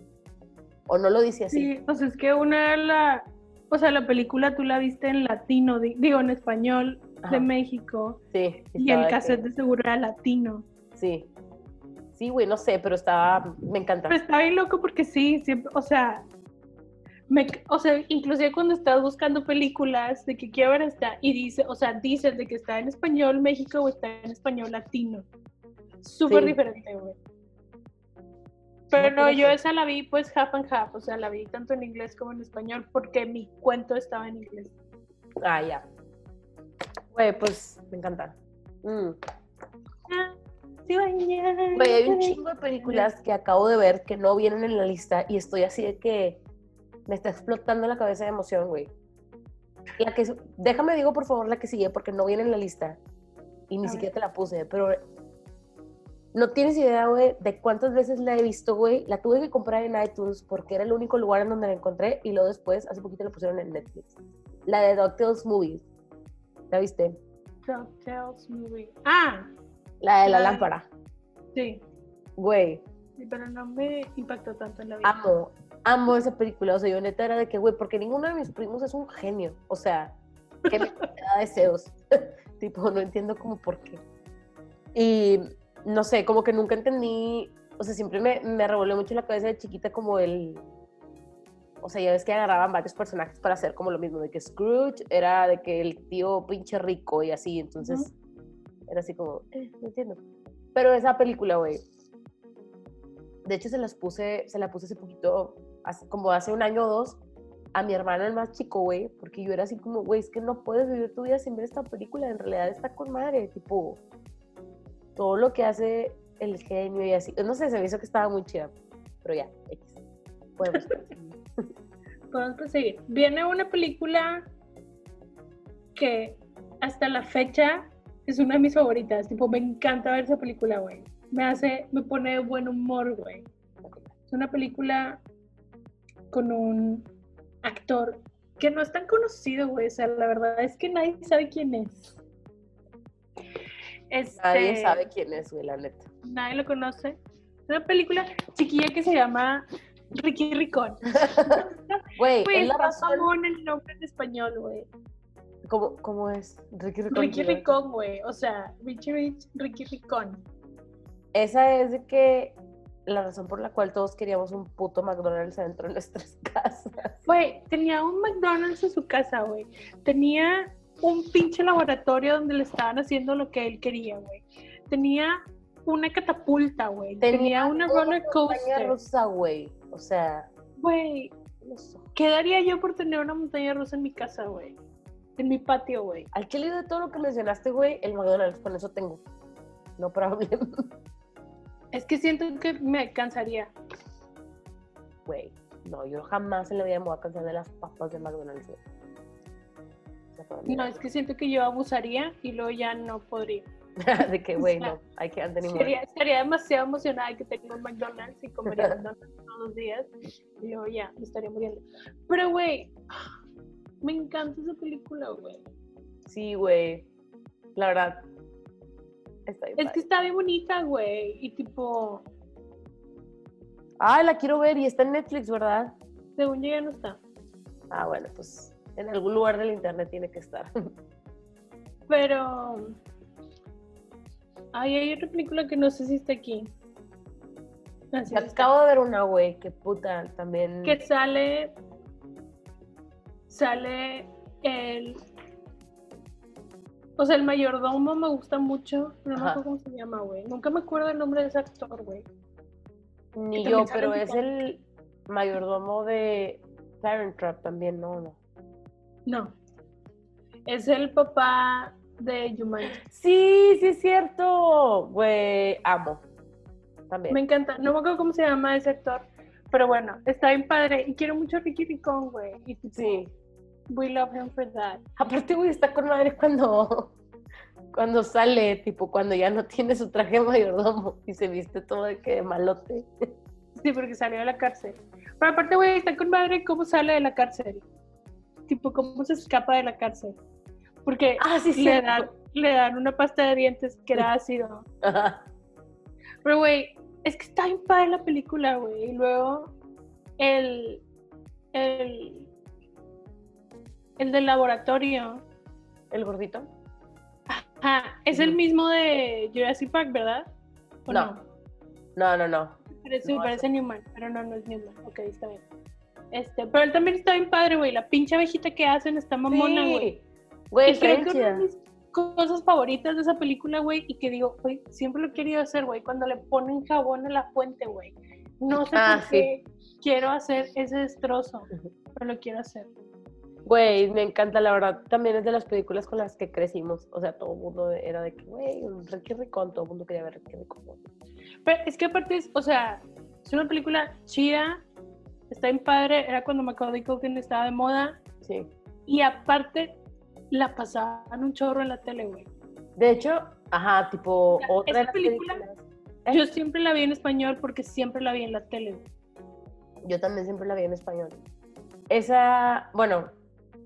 O no lo dice así. Sí, o sea, es que una la, o sea, la película tú la viste en latino, di- digo, en español Ajá. de México. Sí. Y estaba el cassette de seguro era latino. Sí. Sí, güey, no sé, pero estaba, me encanta. Pero está bien loco porque sí, siempre, o sea, me, o sea, inclusive cuando estás buscando películas de que quiero ver esta y dice, o sea, dices de que está en español México o está en español latino. Súper Sí. diferente, güey. Pero No, yo esa la vi pues half and half, o sea, la vi tanto en inglés como en español porque mi cuento estaba en inglés. Ah, ya. Güey, pues me encanta. Mm. Güey, hay un chingo de películas que acabo de ver que no vienen en la lista y estoy así de que me está explotando la cabeza de emoción, güey. La que, déjame digo por favor la que sigue porque no viene en la lista y ni A siquiera te la puse, pero no tienes idea, güey, de cuántas veces la he visto, güey. La tuve que comprar en iTunes porque era el único lugar en donde la encontré y luego después, hace poquito la pusieron en Netflix. La de DuckTales Movies. ¿La viste? DuckTales movie. Ah, La de la lámpara. sí, Güey, sí, pero no me impactó tanto en la vida. amo, amo esa película. O sea, yo neta era de que, güey, porque ninguno de mis primos es un genio. O sea, que me [LAUGHS] da deseos. [LAUGHS] tipo, no entiendo como por qué. Y no sé, como que nunca entendí. O sea, siempre me, me revolvió mucho la cabeza de chiquita como el. O sea, ya ves que agarraban varios personajes para hacer como lo mismo, de que Scrooge era de que el tío pinche rico y así, entonces era así como, eh, no entiendo. Pero esa película, güey, de hecho se las puse, se la puse hace poquito, hace- como hace un año o dos, a mi hermano el más chico, güey, porque yo era así como, güey, es que no puedes vivir tu vida sin ver esta película, en realidad está con madre, tipo, todo lo que hace el genio y así, no sé, se me hizo que estaba muy chida, pero ya, X. Podemos. [LAUGHS] Podemos proseguir. Viene una película que hasta la fecha es una de mis favoritas. Tipo, me encanta ver esa película, güey. Me hace, me pone de buen humor, güey. Es una película con un actor que no es tan conocido, güey. O sea, la verdad es que nadie sabe quién es. Este, Nadie sabe quién es, güey, la neta. Nadie lo conoce. Es una película chiquilla que se llama Ricky Ricón. [LAUGHS] Güey, Güey, es la razón. mamón el nombre en español, güey. ¿Cómo, ¿Cómo es? Ricky Ricón. Ricky. Ricón, güey. O sea, Richie Rich, Ricky Ricón. Esa es de que la razón por la cual todos queríamos un puto McDonald's dentro de nuestras [LAUGHS] casas. Güey, tenía un McDonald's en su casa, güey. Tenía un pinche laboratorio donde le estaban haciendo lo que él quería, güey. Tenía una catapulta, güey. Tenía, una roller coaster. rusa, güey. O sea, Güey, no sé. ¿qué daría yo por tener una montaña rusa en mi casa, güey? En mi patio, güey. al chile de todo lo que mencionaste, güey, el McDonald's, con eso tengo. No problem, Es que siento que me cansaría. güey. No, yo jamás en la vida me voy a cansar de las papas de McDonald's, güey. No, es que siento que yo abusaría y luego ya no podría. [LAUGHS] de que, güey, no, hay que ni Sería, estaría demasiado emocionada de que tengo un McDonald's y comería McDonald's todos los días. Y luego ya, me estaría muriendo. Pero, güey, [SIGHS] me encanta esa película, güey. Sí, güey. La verdad. Está bien Es padre. que está bien bonita, güey. Y tipo, Ah, la quiero ver y está en Netflix, ¿verdad? según yo ya no está. Ah, bueno, pues en algún lugar del internet tiene que estar. [LAUGHS] Pero. Ay, hay otra película que no sé si está aquí. Así Ya está. acabo de ver una, güey, que puta, también. que sale sale el o sea el mayordomo me gusta mucho pero no me Ajá. acuerdo cómo se llama güey nunca me acuerdo el nombre de ese actor güey Ni yo, pero es el mayordomo de Parent Trap también, ¿no? no. no es el papá de Jumanji Sí, sí es cierto. Güey, amo. también. Me encanta. No me acuerdo cómo se llama ese actor, pero bueno, está bien padre. Y quiero mucho a Ricky Ricón, güey. Sí. we love him for that. Aparte, güey, está con madre cuando, cuando sale, tipo, cuando ya no tiene su traje de mayordomo y se viste todo de que de malote. Sí, porque salió de la cárcel. Pero aparte, güey, está con madre cómo sale de la cárcel. Tipo, cómo se escapa de la cárcel. Porque Ah, sí, sí. le, dan, le dan una pasta de dientes que era ácido. Ajá. Pero, güey, es que está bien padre la película, güey. Y luego, el. El. El del laboratorio. ¿El gordito? Ajá, es el mismo de Jurassic Park, ¿verdad? ¿O No. No, no, no. Parece, No, parece Newman, pero no, no es Newman. Ok, está bien. Este, pero él también está bien padre, güey. La pinche abejita que hacen está mamona, güey. Sí. Güey, creo que una de mis cosas favoritas de esa película, güey, y que digo, güey, siempre lo he querido hacer, güey, cuando le ponen jabón a la fuente, güey. No sé Ah, por qué quiero hacer ese destrozo, pero lo quiero hacer. Güey, me encanta, la verdad. También es de las películas con las que crecimos. O sea, todo el mundo era de que, güey, un Ricky Ricón, todo el mundo quería ver Ricky Ricón. Pero es que aparte es, o sea, es una película chida, está bien padre, era cuando Macaulay Culkin estaba de moda, Sí. y aparte la pasaban un chorro en la tele, güey. De hecho, ajá, tipo, sea, otra esa película-. ¿Eh? Yo siempre la vi en español porque siempre la vi en la tele. Yo también siempre la vi en español. Esa, bueno,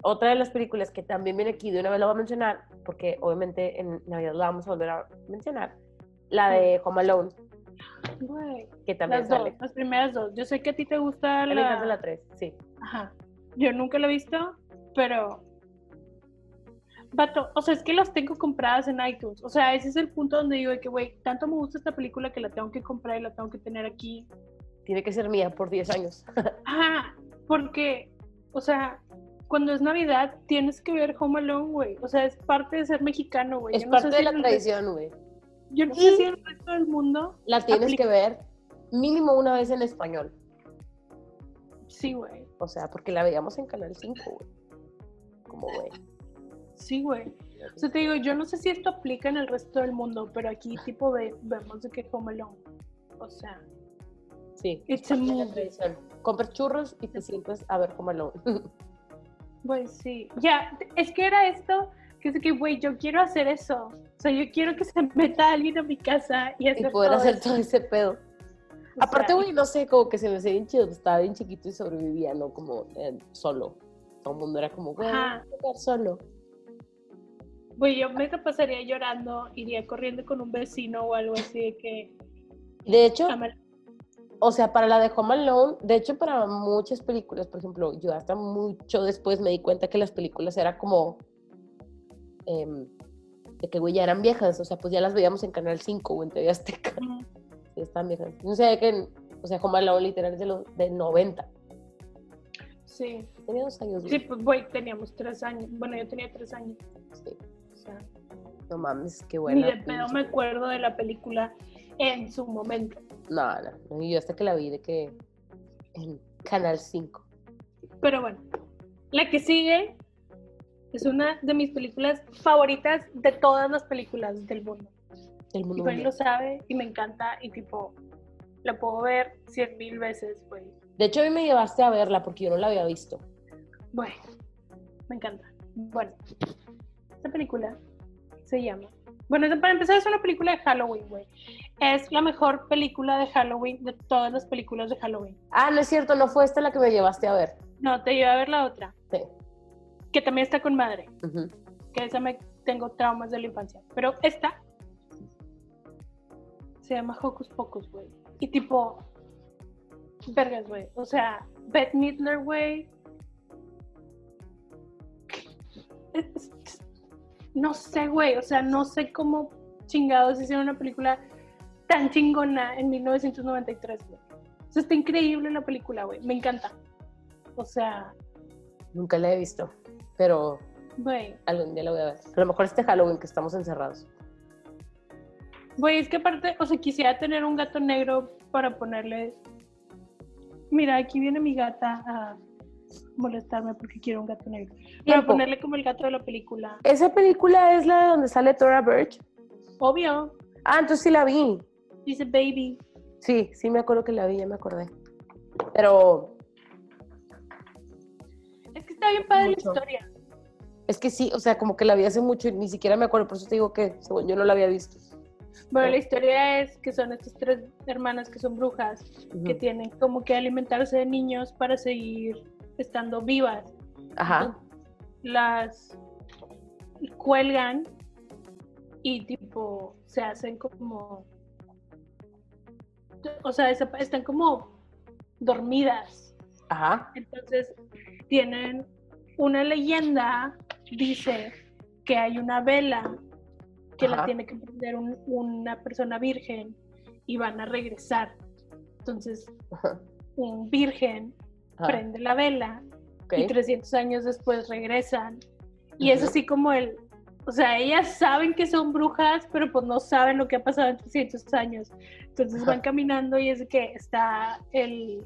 otra de las películas que también viene aquí, de una vez la voy a mencionar, porque obviamente en Navidad la vamos a volver a mencionar, la de Home Alone, Güey, que también las sale. dos, las primeras dos. Yo sé que a ti te gusta la... la 3, sí. Ajá. Yo nunca la he visto, pero... Vato, o sea, es que las tengo compradas en iTunes. O sea, ese es el punto donde digo de que, güey, tanto me gusta esta película que la tengo que comprar y la tengo que tener aquí. Tiene que ser mía por 10 años. [LAUGHS] Ajá, porque, o sea, cuando es Navidad tienes que ver Home Alone, güey. O sea, es parte de ser mexicano, güey. es Yo no sé parte si de la tradición, güey. Yo no Y- sé si el resto del mundo. La tienes aplica- que ver mínimo una vez en español. Sí, güey. O sea, porque la veíamos en Canal 5, güey. Como, güey. Sí, güey. O sea, te digo, yo no sé si esto aplica en el resto del mundo, pero aquí tipo ve- vemos de que Home Alone. O sea, Sí. It's a movie. tradición. Compras churros y te sientas a ver Home Alone. [LAUGHS] pues sí. Ya, es que era esto, que es que, güey, yo quiero hacer eso. O sea, yo quiero que se meta alguien a mi casa y y hacer poder todo hacer eso. todo ese pedo. O Aparte, güey, no sé, como que se me hacía bien chido. Estaba bien chiquito y sobrevivía, ¿no? Como eh, solo. Todo el mundo era como, güey, solo. Güey, yo me pasaría llorando, iría corriendo con un vecino o algo así de que... De hecho, "Dame- o sea, para la de Home Alone, de hecho, para muchas películas, por ejemplo, yo hasta mucho después me di cuenta que las películas era como. em, de que, güey, ya eran viejas. O sea, pues ya las veíamos en Canal 5 o en TV Azteca. Sí, están viejas. No sé, que. O sea, Home Alone literal es de los del 90. Sí. Tenía dos años. Sí, pues, güey, teníamos tres años. Bueno, yo tenía tres años. Sí. Sea, No mames, qué ni buena. de pedo me acuerdo de la película en su momento. No, no, Yo hasta que la vi de que. En Canal 5. Pero bueno, la que sigue es una de mis películas favoritas de todas las películas del mundo. Del Y mundo Fer mundial. lo sabe y me encanta y tipo, la puedo ver cien mil veces, güey. De hecho, a mí me llevaste a verla porque yo no la había visto. Bueno, me encanta. Bueno, esta película se llama. Bueno, para empezar, es una película de Halloween, güey. Es la mejor película de Halloween de todas las películas de Halloween. Ah, no es cierto, no fue esta la que me llevaste a ver. No, te llevo a ver la otra, Sí. que también está con madre, que esa me tengo traumas de la infancia. Pero esta se llama Hocus Pocus, güey. Y tipo, vergas, güey. O sea, Beth Midler, güey. No sé, güey. O sea, no sé cómo chingados hicieron una película tan chingona en 1993, güey. O sea, está increíble la película, güey. Me encanta. O sea, Nunca la he visto, pero güey. algún día la voy a ver. A lo mejor este Halloween que estamos encerrados. Güey, es que aparte, o sea, quisiera tener un gato negro para ponerle. Mira, aquí viene mi gata a molestarme porque quiero un gato negro. Para Tiempo. ponerle como el gato de la película. Esa película es la de donde sale Tora Birch. Obvio, Ah, entonces sí la vi. dice baby. Sí, sí me acuerdo que la vi, ya me acordé. Pero Es que está bien padre Mucho. la historia. es que sí, o sea, como que la vi hace mucho y ni siquiera me acuerdo, por eso te digo que según yo no la había visto. Bueno, la historia es que son estas tres hermanas que son brujas, que tienen como que alimentarse de niños para seguir estando vivas. Ajá. Las cuelgan y tipo se hacen como... O sea, están como dormidas. Ajá. Entonces tienen una leyenda, dice que hay una vela que la tiene que prender un- una persona virgen y van a regresar. Entonces Ajá. un virgen Ajá. prende la vela y 300 años después regresan. Y es así como el, o sea, ellas saben que son brujas, pero pues no saben lo que ha pasado en 300 años. Entonces van caminando y es que está el,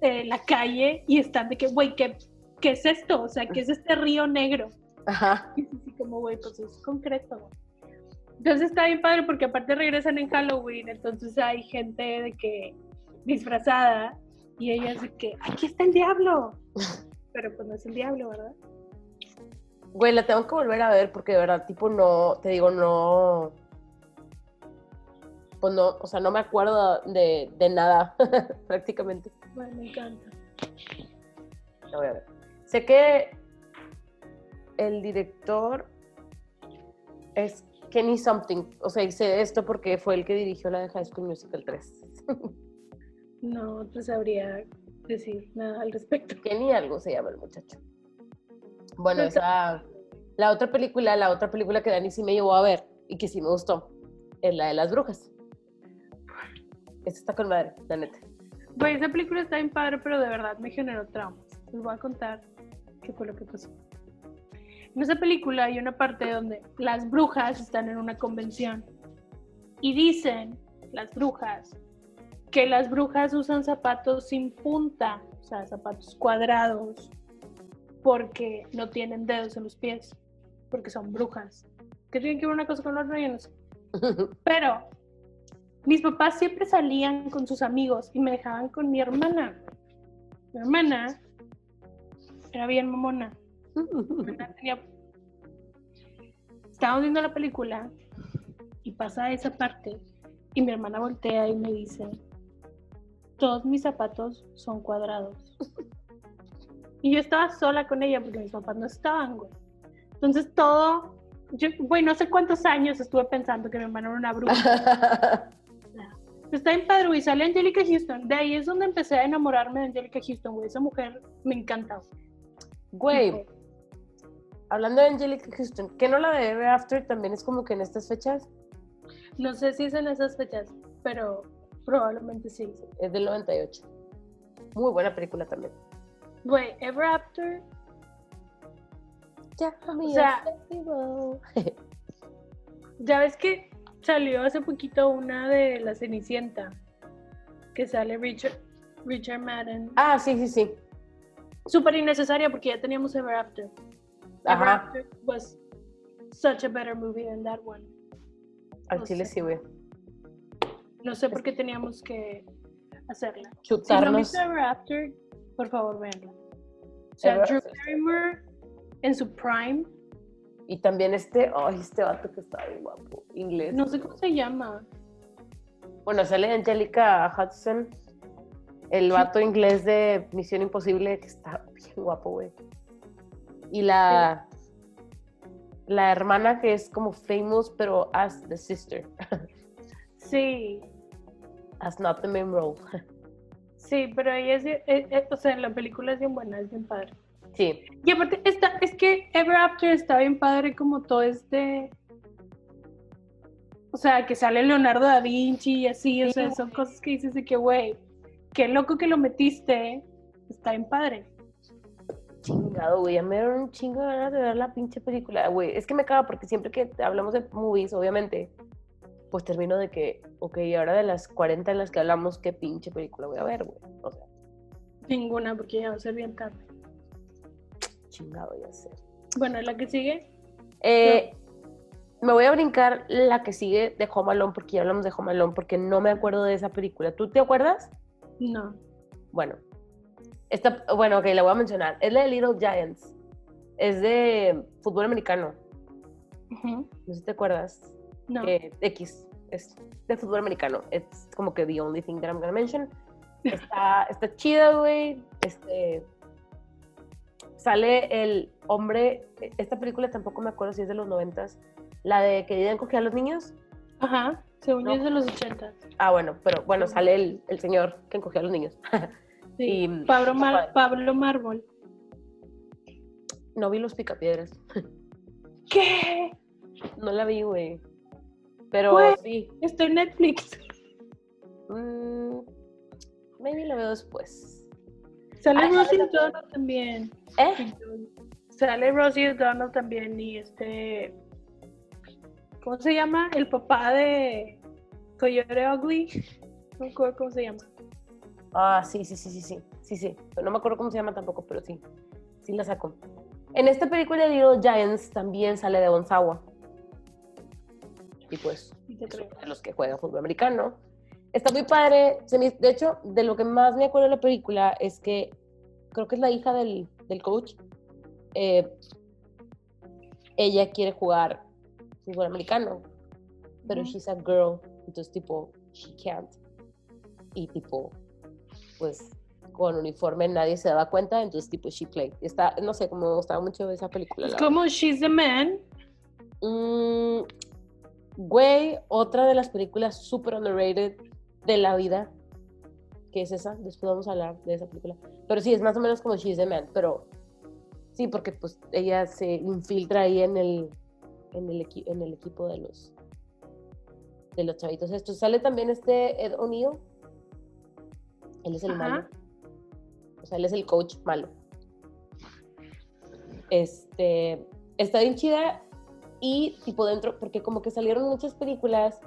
eh, la calle y están de que, güey, ¿qué, ¿qué es esto? O sea, ¿qué es este río negro? Ajá. Y así como, güey, pues es concreto. Entonces está bien padre porque aparte regresan en Halloween, entonces hay gente de que disfrazada y ellas de que, aquí está el diablo. [LAUGHS] Pero pues no es el diablo, ¿verdad? Güey, la tengo que volver a ver porque de verdad, tipo, no, te digo, no. Pues no, o sea, no me acuerdo de, de nada, [LAUGHS] prácticamente. Bueno, me encanta. La voy a ver. Sé que el director es Kenny Something. O sea, hice esto porque fue el que dirigió la de High School Musical 3. [LAUGHS] No te sabría decir nada al respecto. [LAUGHS] Kenny algo se llama el muchacho. Bueno, esa. La otra película, la otra película que Dani sí me llevó a ver y que sí me gustó, es la de las brujas. Esta está con madre, la neta. Güey, esa película está bien padre, pero de verdad me generó traumas. Les voy a contar qué fue lo que pasó. En esa película hay una parte donde las brujas están en una convención y dicen las brujas que las brujas usan zapatos sin punta, o sea, zapatos cuadrados, porque no tienen dedos en los pies, porque son brujas. ¿Qué tiene que ver una cosa con la otra? Yo no sé. [LAUGHS] Pero mis papás siempre salían con sus amigos y me dejaban con mi hermana. Mi hermana era bien mamona. Mi hermana tenía- Estábamos viendo la película y pasa esa parte y mi hermana voltea y me dice, todos mis zapatos son cuadrados. Y yo estaba sola con ella porque mis papás no estaban, güey. Entonces todo, yo, güey, no sé cuántos años estuve pensando que mi hermana era una bruja. [LAUGHS] Está en padre, güey. Sale Angelica Houston. De ahí es donde empecé a enamorarme de Angelica Houston, güey. Esa mujer me encanta. Güey, hablando de Angelica Houston, ¿qué no la de After también es como que en estas fechas? No sé si es en esas fechas, pero probablemente sí. Es del 98. Muy buena película también. Güey, Ever After. Ya, O sea, [LAUGHS] ya ves que salió hace poquito una de La Cenicienta. Que sale Richard, Richard Madden. ah, sí, sí, sí. Súper innecesaria porque ya teníamos Ever After. Ever. After was such a better movie than that one. Al No chile sé. sí, güey. No sé por qué teníamos que hacerla. Si no Ever After, por favor, véanla. O sea, Ever Drew After. Barrymore en su prime, Y también este, ay, este vato que está bien guapo, inglés. no sé cómo se llama. Bueno, sale Angelica Hudson, el vato inglés de Misión Imposible, que está bien guapo, güey. Y la, la hermana que es como famous, pero as the sister, [LAUGHS] Sí, as not the main role. [LAUGHS] sí, pero ella es, eh, eh, o sea, la película es bien buena, es bien padre. Sí, Y aparte, está, es que Ever After está bien padre como todo este... O sea, que sale Leonardo da Vinci y así, o Sí, sea, son cosas que dices de que, güey, qué loco que lo metiste, está bien padre. chingado, güey. Ya me dieron un chingo de ganas de ver la pinche película, güey. Es que me caga porque siempre que hablamos de movies, obviamente, pues termino de que, ok, ahora de las 40 en las que hablamos, ¿qué pinche película voy a ver, güey? O sea, Ninguna, porque ya va a ser bien tarde. chingado, ya sé. Bueno, la que sigue, Eh, me voy a brincar la que sigue de Home Alone, porque ya hablamos de Home Alone, porque no me acuerdo de esa película. ¿Tú te acuerdas? No. Bueno, esta, bueno, ok, la voy a mencionar. Es la de Little Giants. Es de fútbol americano. Ujú. No sé si te acuerdas. No. Eh, X. Es de fútbol americano. Es como que the only thing that I'm gonna mention. [LAUGHS] Está, está chida, güey. Este. Sale el hombre. Esta película tampoco me acuerdo si es de los noventas. La de que querían coger a los niños. Ajá. Según yo No. es de los 80. Ah, bueno, pero bueno, sale el, el señor que encogía a los niños. [LAUGHS] Sí. Y- Pablo, Mar-. Pablo Mármol. No vi los picapiedras. [LAUGHS] ¿Qué? No la vi, güey. Pero sí. Está en Netflix. [LAUGHS] Mm, maybe la veo después. Sale Ay, Rosie sale O'Donnell también. ¿Eh? Sale Rosie O'Donnell también y este... ¿Cómo se llama? El papá de Coyote Ugly. No me acuerdo cómo se llama. Ah, sí, sí, sí, sí, sí. Sí, no me acuerdo cómo se llama tampoco, pero sí. Sí la saco. En esta película de Little Giants también sale de Gonzawa. Y pues, de los que juega fútbol americano. Está muy padre. De hecho, de lo que más me acuerdo de la película es que creo que es la hija del, del coach. Eh, ella quiere jugar fútbol americano, pero Ujú. she's a girl, entonces tipo, she can't. Y tipo, pues con uniforme nadie se daba cuenta, entonces tipo, she played. Está, no sé, como me gustaba mucho esa película. Es como She's the Man. Mm, güey, otra de las películas super underrated de la vida, que es esa, después vamos a hablar de esa película. Pero sí, es más o menos como She's the Man, pero sí, porque pues ella se infiltra ahí en el, en el, equi- en el equipo de los, de los chavitos estos. Sale también este Ed O'Neill, él es el Ajá. malo, o sea, él es el coach malo. Este, está bien chida y tipo dentro, porque como que salieron muchas películas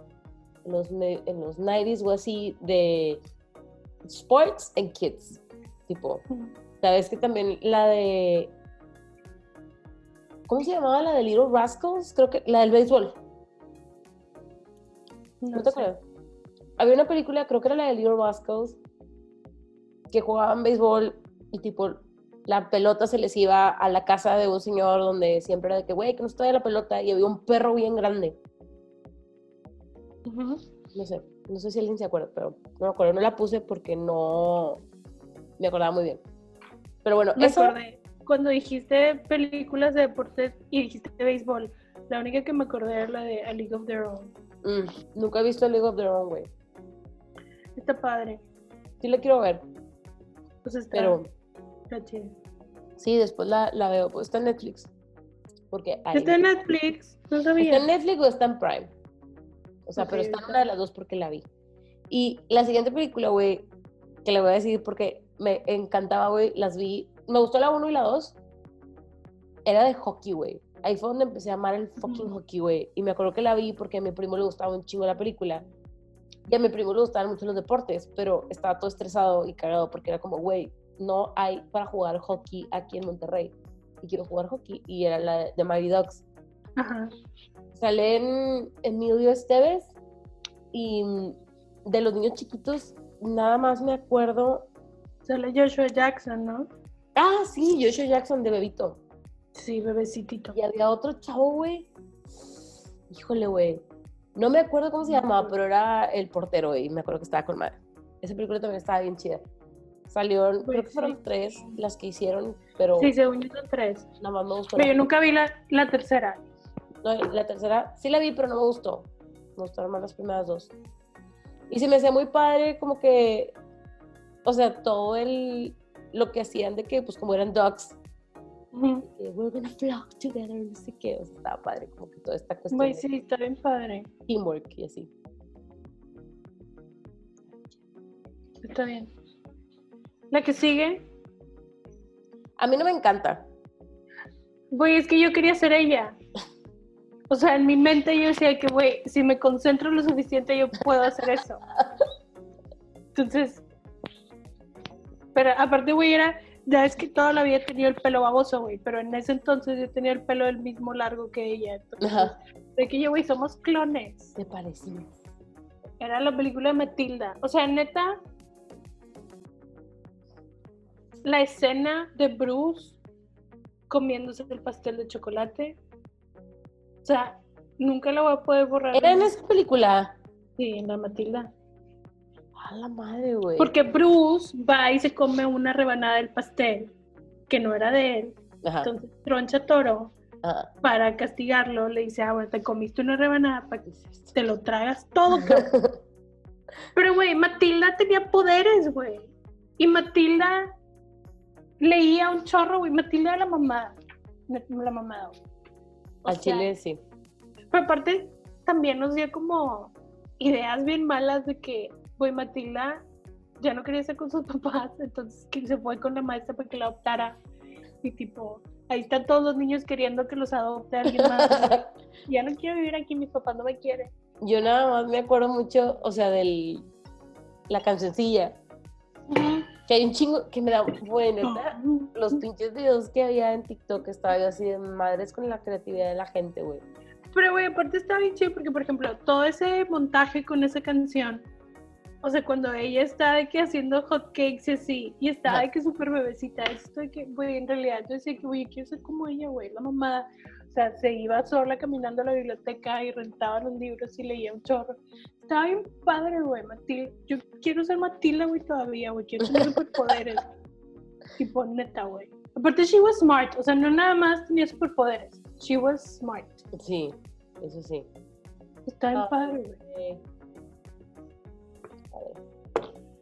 en los, en los 90s o así de sports and kids, tipo, sabes que también la de, ¿cómo se llamaba la de Little Rascals? Creo que la del béisbol, No, ¿no te acuerdas? Había una película, creo que era la de Little Rascals, que jugaban béisbol y tipo la pelota se les iba a la casa de un señor donde siempre era de que, güey, que nos trae la pelota y había un perro bien grande. No sé, no sé si alguien se acuerda, pero no me acuerdo. No la puse porque no me acordaba muy bien. Pero bueno, Me eso. acordé. Cuando dijiste películas de deportes y dijiste béisbol, la única que me acordé era la de A League of Their Own. mm, nunca he visto League of Their Own, güey. Está padre. Sí la quiero ver, Pues está, pero sí, después la, la veo. Pues está en Netflix. Porque Está en Netflix. No sabía. ¿Está en Netflix o está en Prime? O sea, Ok, pero está en una de las dos porque la vi. Y la siguiente película, güey, que le voy a decir porque me encantaba, güey, las vi. Me gustó la 1 y la 2. Era de hockey, güey. Ahí fue donde empecé a amar el fucking Ujú. hockey, güey. Y me acuerdo que la vi porque a mi primo le gustaba un chingo la película. Y a mi primo le gustaban mucho los deportes, pero estaba todo estresado y cagado porque era como, güey, no hay para jugar hockey aquí en Monterrey. Y quiero jugar hockey. Y era la de, Mighty Ducks Ajá. salen Emilio Esteves y de los niños chiquitos nada más me acuerdo Sale Joshua Jackson, ¿no? ah sí Joshua Jackson de bebito Sí, bebecitito. y había otro chavo güey híjole güey no me acuerdo cómo se llamaba pero era el portero y me acuerdo que estaba con madre esa película también estaba bien chida salieron creo que Pues fueron tres las que hicieron pero Sí, según yo son tres. nada más me gustó Pero yo nunca vi la, la tercera. No, la tercera sí la vi, pero no me gustó. Me gustaron más las primeras dos. Y se me hacía muy padre, como que, o sea, todo el, lo que hacían de que, pues como eran dogs, que we're gonna flock together, no sé qué, o sea, estaba padre, como que toda esta cuestión Güey, de sí, está bien padre. teamwork y así. Está bien. La que sigue. A mí no me encanta. Güey, es que yo quería ser ella. O sea, en mi mente yo decía que, güey, si me concentro lo suficiente, yo puedo hacer eso. Entonces, pero aparte, güey, era, ya es que toda la vida he tenido el pelo baboso, güey, pero en ese entonces yo tenía el pelo del mismo largo que ella. Entonces, Ajá. De que yo, güey, somos clones. Te parecía. Era la película de Matilda. O sea, neta, la escena de Bruce comiéndose el pastel de chocolate. O sea, nunca la voy a poder borrar. ¿Era en esa película? Sí, en la Matilda. A la madre, güey. Porque Bruce va y se come una rebanada del pastel que no era de él. Ajá, Entonces, Troncha Toro, ajá. para castigarlo, le dice, ah, bueno, te comiste una rebanada para que te lo tragas todo, [LAUGHS] cabrón". Pero, güey, Matilda tenía poderes, güey. Y Matilda leía un chorro, güey. Matilda la mamá. La mamá, güey. Al sea, chile sí. Pero aparte, también nos dio como ideas bien malas de que, güey, Matilda ya no quería estar con sus [LAUGHS] papás, entonces que se fue con la maestra para que la adoptara. Y tipo, ahí están todos los niños queriendo que los adopte alguien más. [LAUGHS] ya no quiero vivir aquí, mis papás no me quieren. Yo nada más me acuerdo mucho, o sea, del la cancioncilla. Que hay un chingo que me da bueno, los pinches videos que había en TikTok estaba yo así de madres con la creatividad de la gente, güey. Pero, güey, aparte está bien chido porque, por ejemplo, todo ese montaje con esa canción, o sea, cuando ella está de que haciendo hot cakes y así, y está de que súper bebecita, esto de que, güey, en realidad yo decía que, güey, quiero ser como ella, güey, la mamá. O sea, se iba sola caminando a la biblioteca y rentaba los libros y leía un chorro. Estaba bien padre, güey, Matilda. Yo quiero ser Matilda, güey, todavía, güey. Quiero tener [LAUGHS] superpoderes. tipo, neta, güey. Aparte, she was smart. O sea, no nada más tenía superpoderes. She was smart. Sí, eso sí. Está bien Ah. padre, güey.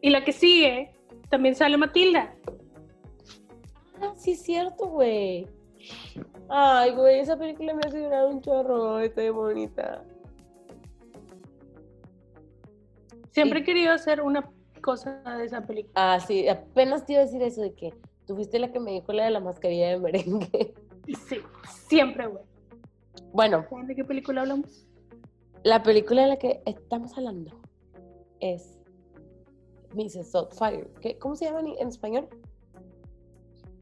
Y la que sigue, también sale Matilda. Ah, sí es cierto, güey. Ay, güey, esa película me hace llorar un chorro, está bien bonita. Siempre he querido hacer una cosa de esa película. Ah, sí, apenas te iba a decir eso de que tú fuiste la que me dijo la de la mascarilla de merengue. Sí, siempre, güey. Bueno, ¿Saben ¿De qué película hablamos? la película de la que estamos hablando es Mrs. Doubtfire. ¿Qué- ¿Cómo se llama en español?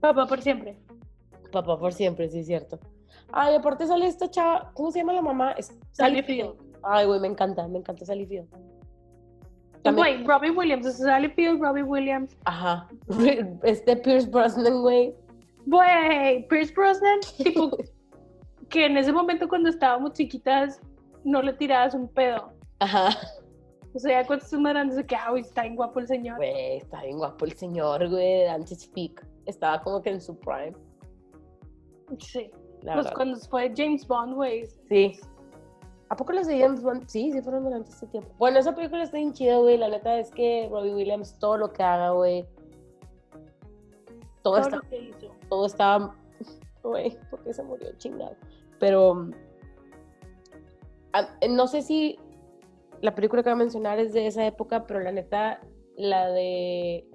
Papá por siempre. Papá por siempre, sí es cierto. Ay, aparte sale esta chava, ¿cómo se llama la mamá? Es Sally Field. Ay, güey, me encanta, me encanta Sally Field. Güey, Robbie Williams. sea, Sally Field, Robbie Williams. Ajá. [LAUGHS] Este Pierce Brosnan, güey. Güey, Pierce Brosnan, [LAUGHS] tipo, que en ese momento cuando estábamos chiquitas no le tirabas un pedo. Ajá. O sea, cuando estás más grande, de que, ah, güey, está bien guapo el señor. Güey, está bien guapo el señor, güey, de Dante's Peak. Estaba como que en su prime, Sí. la Pues verdad. cuando fue James Bond, güey. Sí. ¿A poco los de James Bond? Sí, sí fueron durante este tiempo. Bueno, esa película está bien chida, güey. La neta es que Robbie Williams, todo lo que haga, güey. Todo, Todo está, lo que hizo. todo estaba. Güey, porque se murió chingado. Pero. ah, No sé si la película que voy a mencionar es de esa época, pero la neta, la de.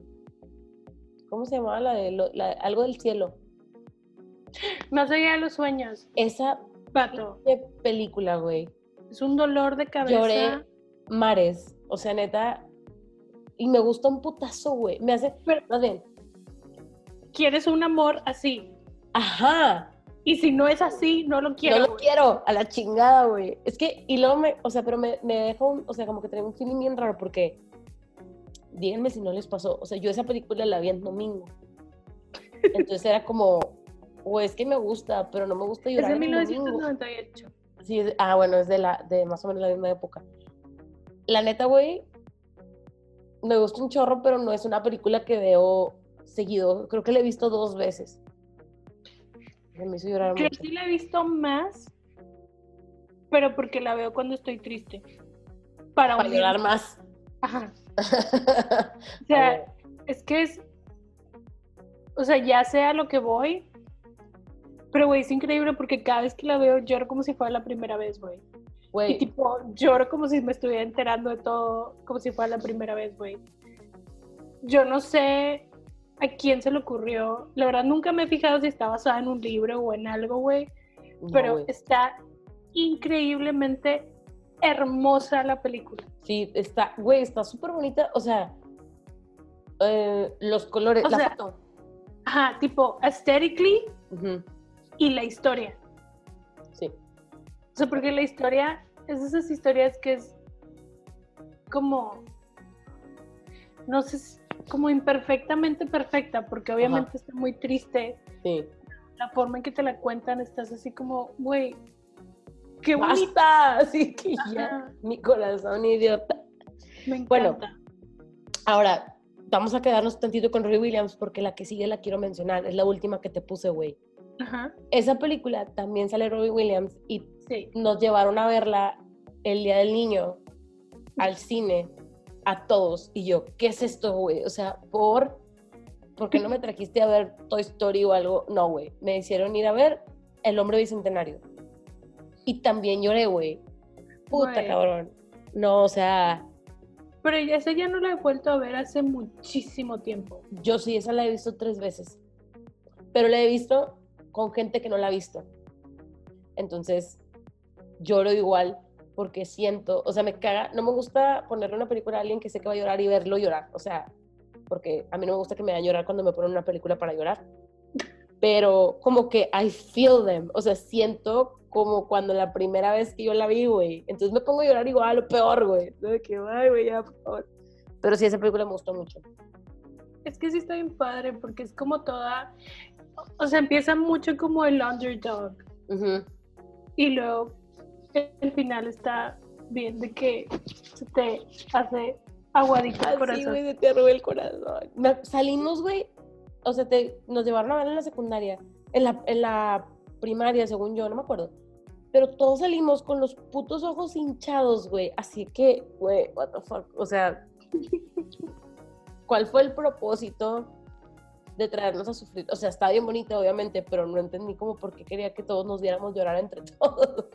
¿Cómo se llamaba? La de lo- la- algo del cielo. Más allá de los sueños, Esa pato. película, güey. Es un dolor de cabeza. Lloré mares. O sea, neta. Y me gusta un putazo, güey. Me hace. Pero- Más bien. Quieres un amor así. Ajá. Y si no es así, no lo quiero. no lo quiero. A la chingada, güey. Es que. Y luego me. O sea, pero me, me deja un. O sea, como que tenía un feeling bien raro porque. Díganme si no les pasó. O sea, yo esa película la vi en domingo. Entonces era como. O es que me gusta, pero no me gusta Es llorar de en domingo. 1998. Sí, es- ah, bueno, es de la, de más o menos la misma época. La neta, güey, me gusta un chorro, pero no es una película que veo seguido. Creo que la he visto dos veces. Me hizo llorar Creo mucho. que sí la he visto más, pero porque la veo cuando estoy triste. Para, Para llorar más. Ajá. [LAUGHS] O sea, es que es. O sea, ya sea lo que voy. Pero, güey, es increíble porque cada vez que la veo lloro como si fuera la primera vez, güey. Y tipo, lloro como si me estuviera enterando de todo, como si fuera la primera vez, güey. Yo no sé a quién se le ocurrió. La verdad, nunca me he fijado si está basada en un libro o en algo, güey. no, Pero está increíblemente hermosa la película. Sí, está, güey, está súper bonita. O sea, eh, los colores, O la sea, foto. Ajá, tipo, aesthetically Ujú, y la historia. sí. O sea, porque la historia es de esas historias que es como, no sé, como imperfectamente perfecta, porque obviamente está muy triste. Sí. La forma en que te la cuentan, estás así como, güey, qué bonito. [LAUGHS] ¡Basta! Así que ya, mi corazón idiota. Me Bueno. encanta. Ahora, vamos a quedarnos tantito con Robbie Williams porque la que sigue la quiero mencionar. Es la última que te puse, güey. Ajá, Esa película también sale Robbie Williams y sí. nos llevaron a verla el Día del Niño al cine a todos. Y yo, ¿qué es esto, güey? O sea, por... ¿Por qué no me trajiste a ver Toy Story o algo? No, güey. Me hicieron ir a ver El Hombre Bicentenario. Y también lloré, güey. Puta, Güey. cabrón. No, o sea, Pero esa ya no la he vuelto a ver hace muchísimo tiempo. yo sí, esa la he visto tres veces. Pero la he visto con gente que no la ha visto. Entonces, lloro igual porque siento, o sea, me caga, no me gusta ponerle una película a alguien que sé que va a llorar y verlo llorar, o sea, porque a mí no me gusta que me hagan llorar cuando me ponen una película para llorar, pero como que I feel them, o sea, siento como cuando la primera vez que yo la vi, güey, entonces me pongo a llorar igual, lo peor, güey, de que, ay, güey. Pero sí, esa película me gustó mucho. Es que sí está bien padre porque es como toda, o sea, empieza mucho como el underdog y luego el final está bien de que se te hace aguadito el Así, corazón. güey, de te robé el corazón. Me- salimos, güey, o sea, te, nos llevaron a ver en la secundaria, en la, en la primaria, según yo, no me acuerdo. Pero todos salimos con los putos ojos hinchados, güey. Así que, güey, what the fuck. O sea, [LAUGHS] ¿cuál fue el propósito de traernos a sufrir? O sea, está bien bonito, obviamente, pero no entendí como por qué quería que todos nos viéramos llorar entre [LAUGHS] todos.